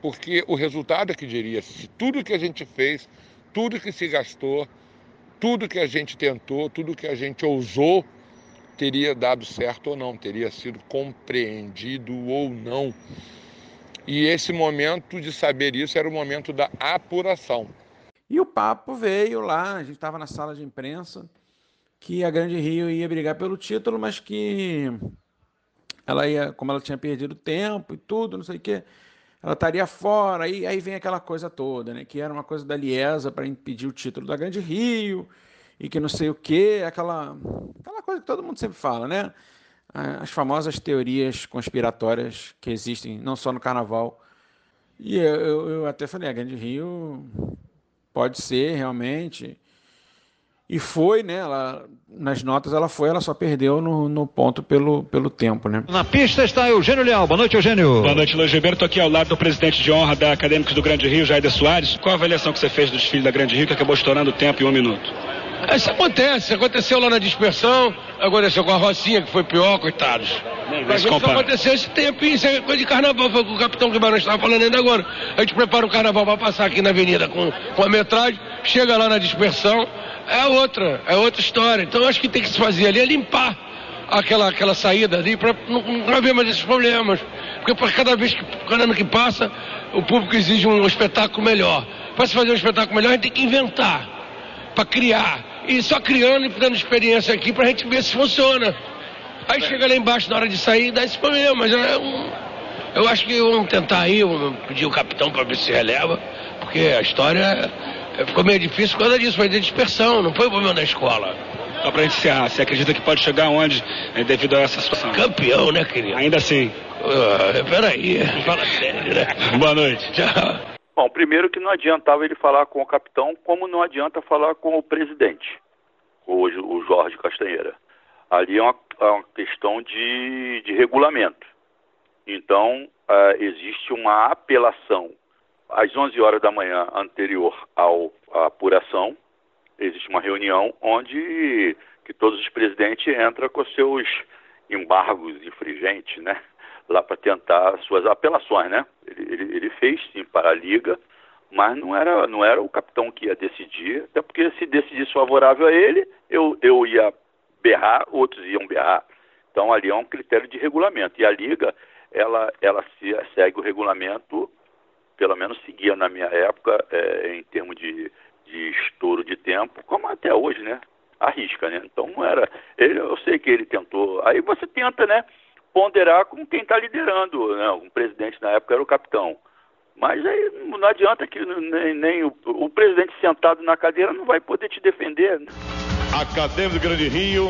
Porque o resultado é que diria se tudo que a gente fez, tudo que se gastou, tudo que a gente tentou, tudo que a gente ousou, teria dado certo ou não, teria sido compreendido ou não. E esse momento de saber isso era o momento da apuração. E o papo veio lá, a gente estava na sala de imprensa, que a Grande Rio ia brigar pelo título, mas que ela ia, como ela tinha perdido tempo e tudo, não sei o quê, ela estaria fora. E aí vem aquela coisa toda, né? Que era uma coisa da Liesa para impedir o título da Grande Rio e que não sei o quê, aquela, aquela coisa que todo mundo sempre fala, né? As famosas teorias conspiratórias que existem não só no Carnaval. E eu, eu, eu até falei, a Grande Rio pode ser realmente e foi, né? Ela, nas notas ela foi, ela só perdeu no, no ponto pelo, pelo tempo, né? Na pista está Eugênio Leal. Boa noite, Eugênio. Boa noite, Luiz Ribeiro. Estou aqui ao lado do presidente de honra da Acadêmicos do Grande Rio, Jair Soares. Qual a avaliação que você fez do desfile da Grande Rio que acabou estourando o tempo em um minuto? Isso acontece, aconteceu lá na dispersão, aconteceu com a Rocinha, que foi pior, coitados. Mas isso aconteceu esse tempo, isso é coisa de carnaval, foi o que o capitão Guimarães estava falando ainda agora. A gente prepara o carnaval para passar aqui na avenida com, com a metragem, chega lá na dispersão, é outra, é outra história. Então acho que tem que se fazer ali é limpar aquela, aquela saída ali para não, não haver mais esses problemas. Porque para cada vez que, cada ano que passa, o público exige um espetáculo melhor. Para se fazer um espetáculo melhor, a gente tem que inventar, para criar. E só criando e dando experiência aqui para a gente ver se funciona. Aí chega lá embaixo na hora de sair dá esse problema, mas é um, eu acho que vamos tentar aí, vamos pedir o capitão para ver se releva, porque a história ficou meio difícil por causa disso, foi de dispersão, não foi o problema da escola. Só para encerrar, você acredita que pode chegar onde né, devido a essa situação? Campeão, né, querido? Ainda assim. Uh, peraí, fala sério, né? Boa noite. Tchau. Bom, primeiro que não adiantava ele falar com o capitão, como não adianta falar com o presidente, hoje o Jorge Castanheira. Ali é uma, é uma questão de, de regulamento. Então, uh, existe uma apelação às 11 horas da manhã anterior ao, à apuração, existe uma reunião onde que todos os presidentes entram com seus embargos infringentes, né? Lá para tentar suas apelações, né? Ele, ele, ele, fez sim para a liga, mas não era, não era o capitão que ia decidir, até porque se decidisse favorável a ele, eu, eu ia berrar, outros iam berrar. Então ali é um critério de regulamento. E a liga, ela, ela se, segue o regulamento pelo menos seguia na minha época, é, em termos de, de estouro de tempo, como até hoje, né? Arrisca, né? Então não era. Ele, eu sei que ele tentou. Aí você tenta, né? Ponderar com quem está liderando. Né? O presidente na época era o capitão. Mas aí não adianta que nem, nem o, o, presidente sentado na cadeira não vai poder te defender. Né? Acadêmico do Grande Rio,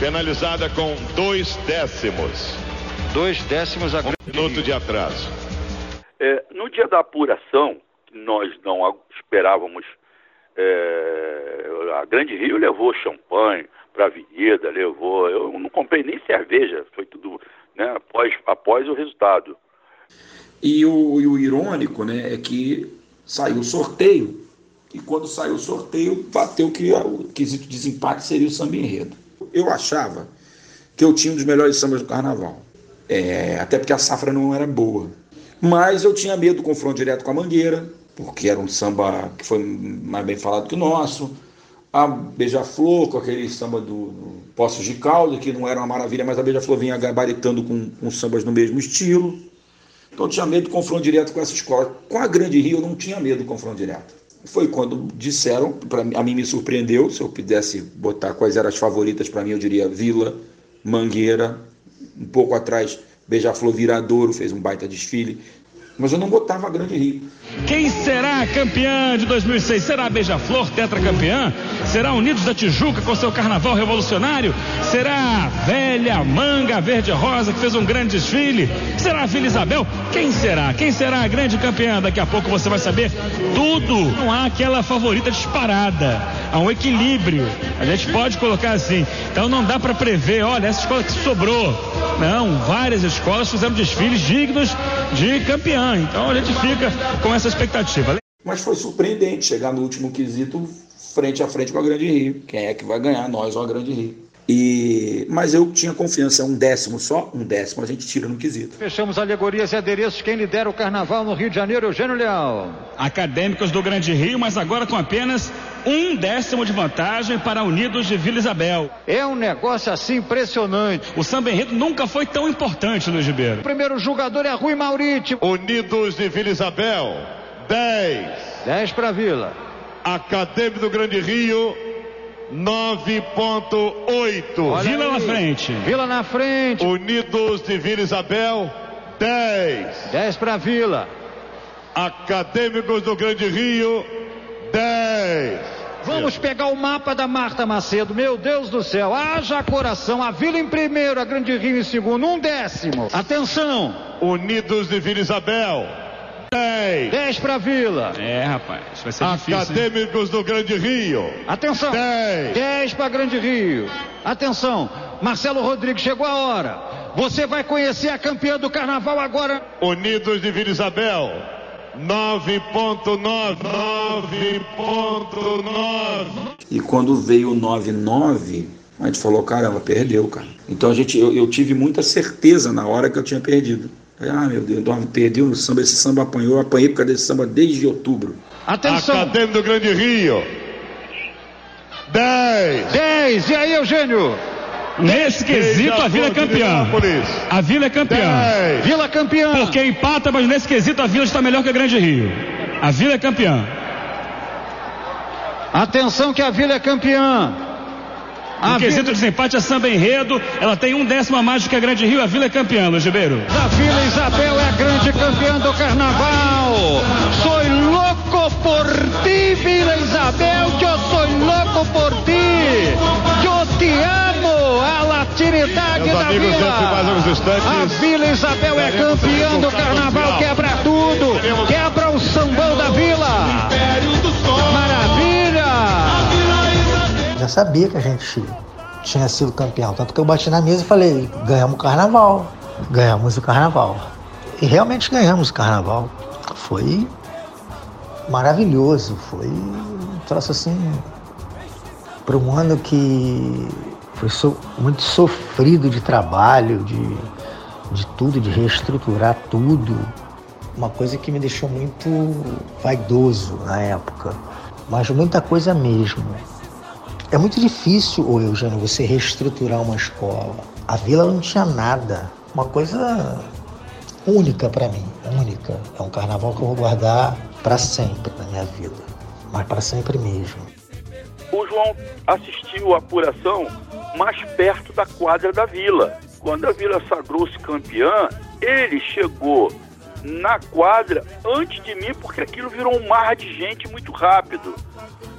penalizada com dois décimos. Dois décimos a um minuto de atraso. É, no dia da apuração, nós não esperávamos. É, a Grande Rio levou champanhe para avenida, levou. Eu não comprei nem cerveja, foi tudo né, após, após o resultado. E o, e o irônico né, é que saiu o sorteio, e quando saiu o sorteio, bateu que o quesito de desempate seria o samba enredo. Eu achava que eu tinha um dos melhores sambas do carnaval. É, até porque a safra não era boa. Mas eu tinha medo do confronto direto com a Mangueira, porque era um samba que foi mais bem falado que o nosso. A Beija-Flor, com aquele samba do, do Poços de Calda, que não era uma maravilha, mas a Beija-Flor vinha gabaritando com, com sambas no mesmo estilo. Então eu tinha medo do confronto direto com essa escola. Com a Grande Rio eu não tinha medo do confronto direto. Foi quando disseram, pra, a mim me surpreendeu, se eu pudesse botar quais eram as favoritas para mim, eu diria Vila, Mangueira, um pouco atrás Beija-Flor Viradouro fez um baita desfile. Mas eu não botava a Grande Rio. Quem será campeã de 2006? Será Beija-Flor, tetracampeã? Será Unidos da Tijuca com seu carnaval revolucionário? Será Velha Manga Verde Rosa que fez um grande desfile? Será a Vila Isabel? Quem será? Quem será a grande campeã? Daqui a pouco você vai saber tudo. Não há aquela favorita disparada. Há um equilíbrio. A gente pode colocar assim. Então não dá para prever, olha, essa escola que sobrou. Não, várias escolas fizeram desfiles dignos de campeã. Então a gente fica com essa expectativa. Mas foi surpreendente chegar no último quesito frente a frente com a Grande Rio. Quem é que vai ganhar, nós ou a Grande Rio? E, mas eu tinha confiança, um décimo só, um décimo a gente tira no quesito. Fechamos alegorias e adereços. Quem lidera o carnaval no Rio de Janeiro, Eugênio Leal. Acadêmicos do Grande Rio, mas agora com apenas um décimo de vantagem para Unidos de Vila Isabel. É um negócio assim impressionante. O samba enredo nunca foi tão importante, Luiz Ribeiro. O primeiro jogador é Rui Maurício. Unidos de Vila Isabel, 10. 10 para Vila. Acadêmico do Grande Rio, 9.8. Vila na frente. Vila na frente. Unidos de Vila Isabel, 10. 10 para Vila. Acadêmicos do Grande Rio, 10. Vamos pegar o mapa da Marta Macedo. Meu Deus do céu. Haja coração. A Vila em primeiro, a Grande Rio em segundo. Um décimo. Atenção. Unidos de Vila Isabel. 10. 10 para Vila. É, rapaz. Vai ser difícil. hein? Acadêmicos do Grande Rio. Atenção. 10. 10 para Grande Rio. Atenção. Marcelo Rodrigues, chegou a hora. Você vai conhecer a campeã do carnaval agora. Unidos de Vila Isabel. 9.9. 9.9. E quando veio o 99, a gente falou, caramba, perdeu, cara. Então a gente, eu, eu tive muita certeza na hora que eu tinha perdido. Ah, meu Deus, nove perdeu no samba, esse samba apanhou, eu apanhei por causa desse samba desde outubro. Atenção. Acadêmico do Grande Rio. 10. 10. E aí, Eugênio? Nesse quesito, a Vila é campeã. A Vila é campeã. Vila campeã. Porque empata, mas nesse quesito a Vila está melhor que a Grande Rio. A Vila é campeã. Atenção que a Vila é campeã. No quesito de desempate, a samba enredo, ela tem um décimo a mais do que a Grande Rio, a Vila é campeã, Luiz Ribeiro. A Vila Isabel é a grande campeã do carnaval. Sou louco por ti, Vila Isabel, que eu sou louco por ti. Que eu te amo, a latinidade Meus da amigos, Vila. mais instantes, A Vila Isabel é campeã do carnaval, quebra Já sabia que a gente tinha sido campeão. Tanto que eu bati na mesa e falei, ganhamos o carnaval. Ganhamos o carnaval. E realmente ganhamos o carnaval. Foi maravilhoso. Foi um troço assim. Para um ano que foi so- muito sofrido de trabalho, de, de tudo, de reestruturar tudo. Uma coisa que me deixou muito vaidoso na época. Mas muita coisa mesmo. É muito difícil, ô Eugênio, você reestruturar uma escola. A vila não tinha nada. Uma coisa única para mim, única. É um carnaval que eu vou guardar para sempre na minha vida. Mas para sempre mesmo. O João assistiu a apuração mais perto da quadra da Vila. Quando a Vila sagrou-se campeã, ele chegou na quadra antes de mim, porque aquilo virou um mar de gente muito rápido.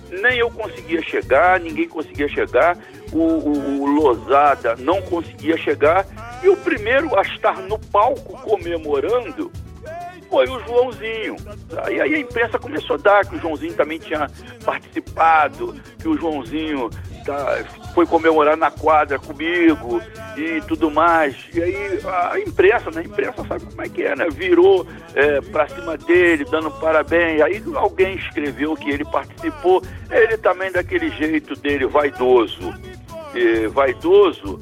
Nem eu conseguia chegar, ninguém conseguia chegar, o, o, o Lozada não conseguia chegar, e o primeiro a estar no palco comemorando foi o Joãozinho. Aí, aí a imprensa começou a dar que o Joãozinho também tinha participado, que o Joãozinho tá- foi comemorar na quadra comigo e tudo mais. E aí a imprensa, né? A imprensa sabe como é que é, né? Virou é, pra cima dele, dando parabéns. Aí alguém escreveu que ele participou. Ele também daquele jeito dele, vaidoso. Vaidoso,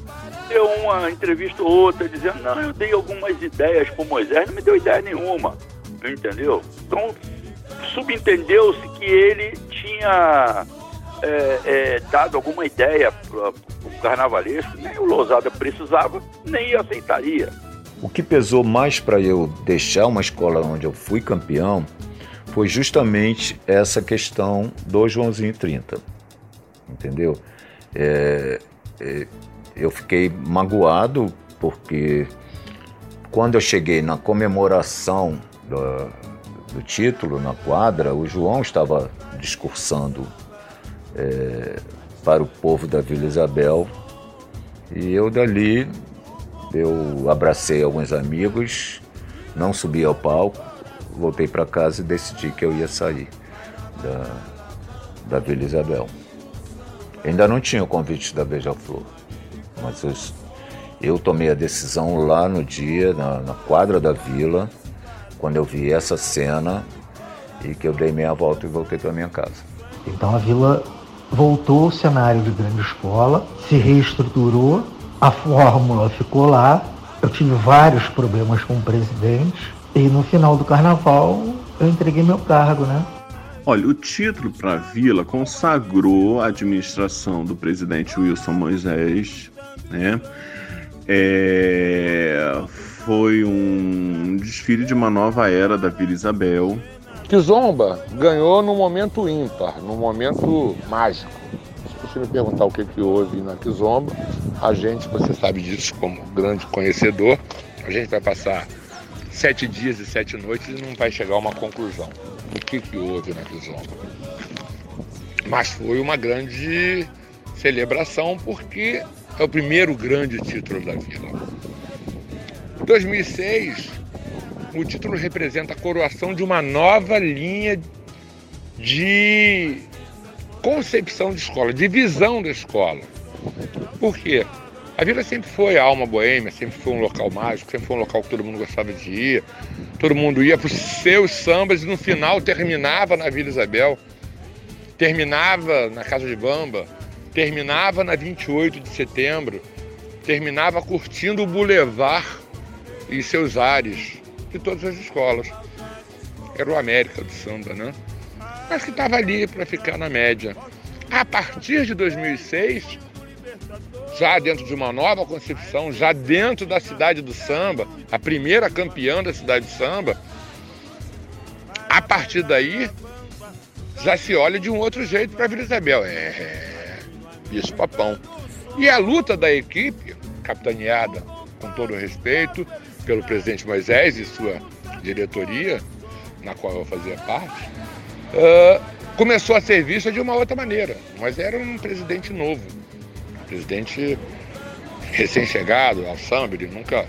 deu uma entrevista ou outra dizendo, não, eu dei algumas ideias pro Moisés, não me deu ideia nenhuma. Entendeu? Então, subentendeu-se que ele tinha é, é, dado alguma ideia para o carnavalesco, nem o Lousada precisava, nem aceitaria. O que pesou mais para eu deixar uma escola onde eu fui campeão foi justamente essa questão do Joãozinho 30. Entendeu? É, é, eu fiquei magoado porque quando eu cheguei na comemoração do, do título na quadra, o João estava discursando é, para o povo da Vila Isabel e eu dali eu abracei alguns amigos, não subi ao palco, voltei para casa e decidi que eu ia sair da, da Vila Isabel. Ainda não tinha o convite da Beija-Flor, mas eu, eu tomei a decisão lá no dia, na, na quadra da vila, quando eu vi essa cena e que eu dei meia volta e voltei para minha casa. Então a vila voltou ao cenário de grande escola, se reestruturou, a fórmula ficou lá. Eu tive vários problemas com o presidente e no final do carnaval eu entreguei meu cargo, né? Olha, o título para a Vila consagrou a administração do presidente Wilson Moisés, né? É, foi um desfile de uma nova era da Vila Isabel. Kizomba ganhou num momento ímpar, num momento mágico. você me perguntar o que, que houve na Kizomba, a gente, você sabe disso como grande conhecedor, a gente vai passar sete dias e sete noites e não vai chegar a uma conclusão do que, que houve na Kizomba. Mas foi uma grande celebração porque é o primeiro grande título da Vila. 2006, o título representa a coroação de uma nova linha de concepção de escola, de visão da escola. Por quê? A vila sempre foi a alma boêmia, sempre foi um local mágico, sempre foi um local que todo mundo gostava de ir. Todo mundo ia para os seus sambas e no final terminava na Vila Isabel, terminava na Casa de Bamba, terminava na 28 de setembro, terminava curtindo o Boulevard e seus ares de todas as escolas. Era o América do samba, né? Mas que estava ali para ficar na média. A partir de 2006, já dentro de uma nova concepção, já dentro da cidade do samba, a primeira campeã da cidade do samba, a partir daí já se olha de um outro jeito para a Vila Isabel. É, isso papão. E a luta da equipe, capitaneada com todo respeito pelo presidente Moisés e sua diretoria, na qual eu fazia parte, uh, começou a ser vista de uma outra maneira. Mas era um presidente novo, um presidente recém-chegado ao samba, ele nunca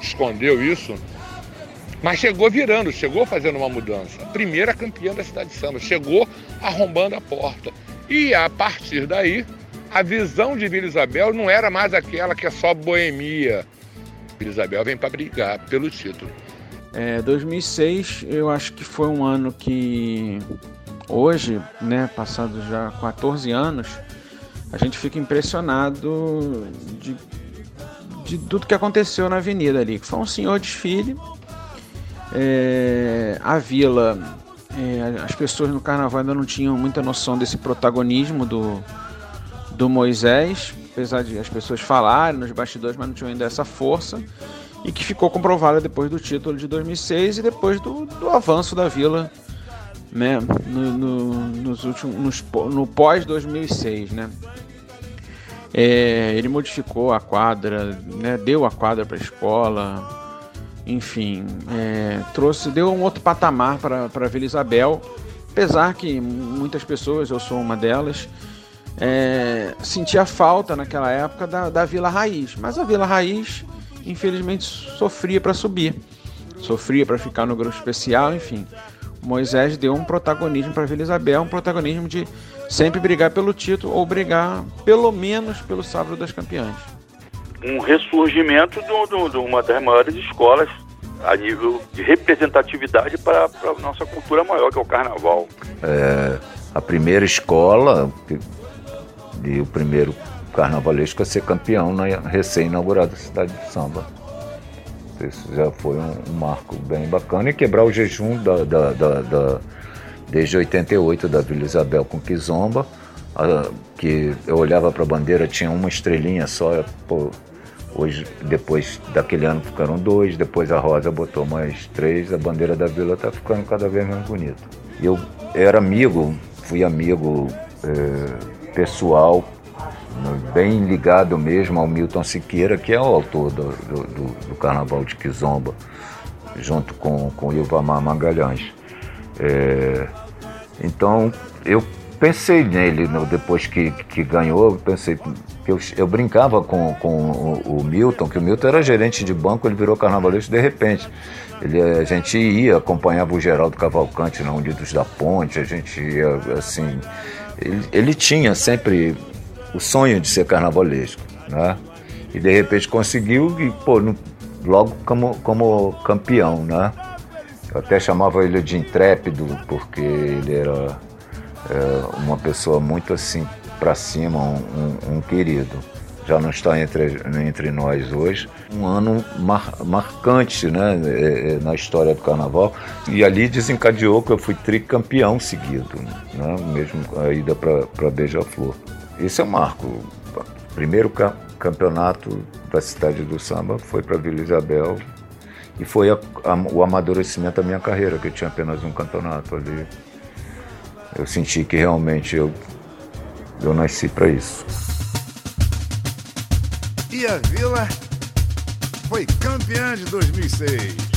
escondeu isso. Mas chegou virando, chegou fazendo uma mudança. Primeira campeã da cidade de samba, chegou arrombando a porta. E a partir daí, a visão de Vila Isabel não era mais aquela que é só boemia. Isabel vem para brigar pelo título. É, 2006 eu acho que foi um ano que hoje, né, passados já 14 anos, a gente fica impressionado de, de tudo que aconteceu na avenida ali. Foi um senhor desfile, é, a vila, é, as pessoas no carnaval ainda não tinham muita noção desse protagonismo do, do Moisés, apesar de as pessoas falarem nos bastidores, mas não tinham ainda essa força, e que ficou comprovada depois do título de 2006 e depois do, do avanço da vila né, no, no, nos últimos, no pós 2006, né. É, ele modificou a quadra, né, deu a quadra para a escola, enfim, é, trouxe, deu um outro patamar para a Vila Isabel, apesar que muitas pessoas, eu sou uma delas, é, sentia falta naquela época da, da Vila Raiz, mas a Vila Raiz, infelizmente, sofria para subir, sofria para ficar no grupo especial, enfim. Moisés deu um protagonismo para a Vila Isabel, um protagonismo de sempre brigar pelo título ou brigar pelo menos pelo sábado das campeãs um ressurgimento de, uma das maiores escolas a nível de representatividade para a nossa cultura maior, que é o carnaval. É, a primeira escola e o primeiro carnavalesco a ser campeão na recém-inaugurada cidade de samba. Isso já foi um, um, marco bem bacana e quebrar o jejum da, da, da, da desde 88 da Vila Isabel com Kizomba, a, que eu olhava para a bandeira, tinha uma estrelinha só, pô, Hoje, depois daquele ano ficaram dois, depois a Rosa botou mais três, a bandeira da vila está ficando cada vez mais bonita. Eu era amigo, fui amigo é, pessoal, bem ligado mesmo ao Milton Siqueira, que é o autor do, do, do, Carnaval de Kizomba, junto com, com o Ilvamar Magalhães. É, então eu pensei nele depois que, que ganhou, pensei eu, eu brincava com, com o, o, Milton, que o Milton era gerente de banco, ele virou carnavalesco de repente. Ele, a gente ia, acompanhava o Geraldo Cavalcante na Unidos da Ponte, a gente ia assim. Ele, ele tinha sempre o sonho de ser carnavalesco, né? E de repente conseguiu e, pô, no, logo como, como campeão, né? Eu até chamava ele de intrépido, porque ele era é, uma pessoa muito assim para cima, um, um, um, querido. Já não está entre, entre nós hoje. Um ano mar, marcante né, é, é, na história do carnaval. E ali desencadeou que eu fui tricampeão seguido, né, mesmo a ida para Beija-Flor. Esse é o marco. Primeiro ca campeonato da cidade do samba foi para Vila Isabel e foi a, a, o amadurecimento da minha carreira, que eu tinha apenas um campeonato ali eu senti que realmente eu eu nasci para isso. E a Vila foi campeã de 2006.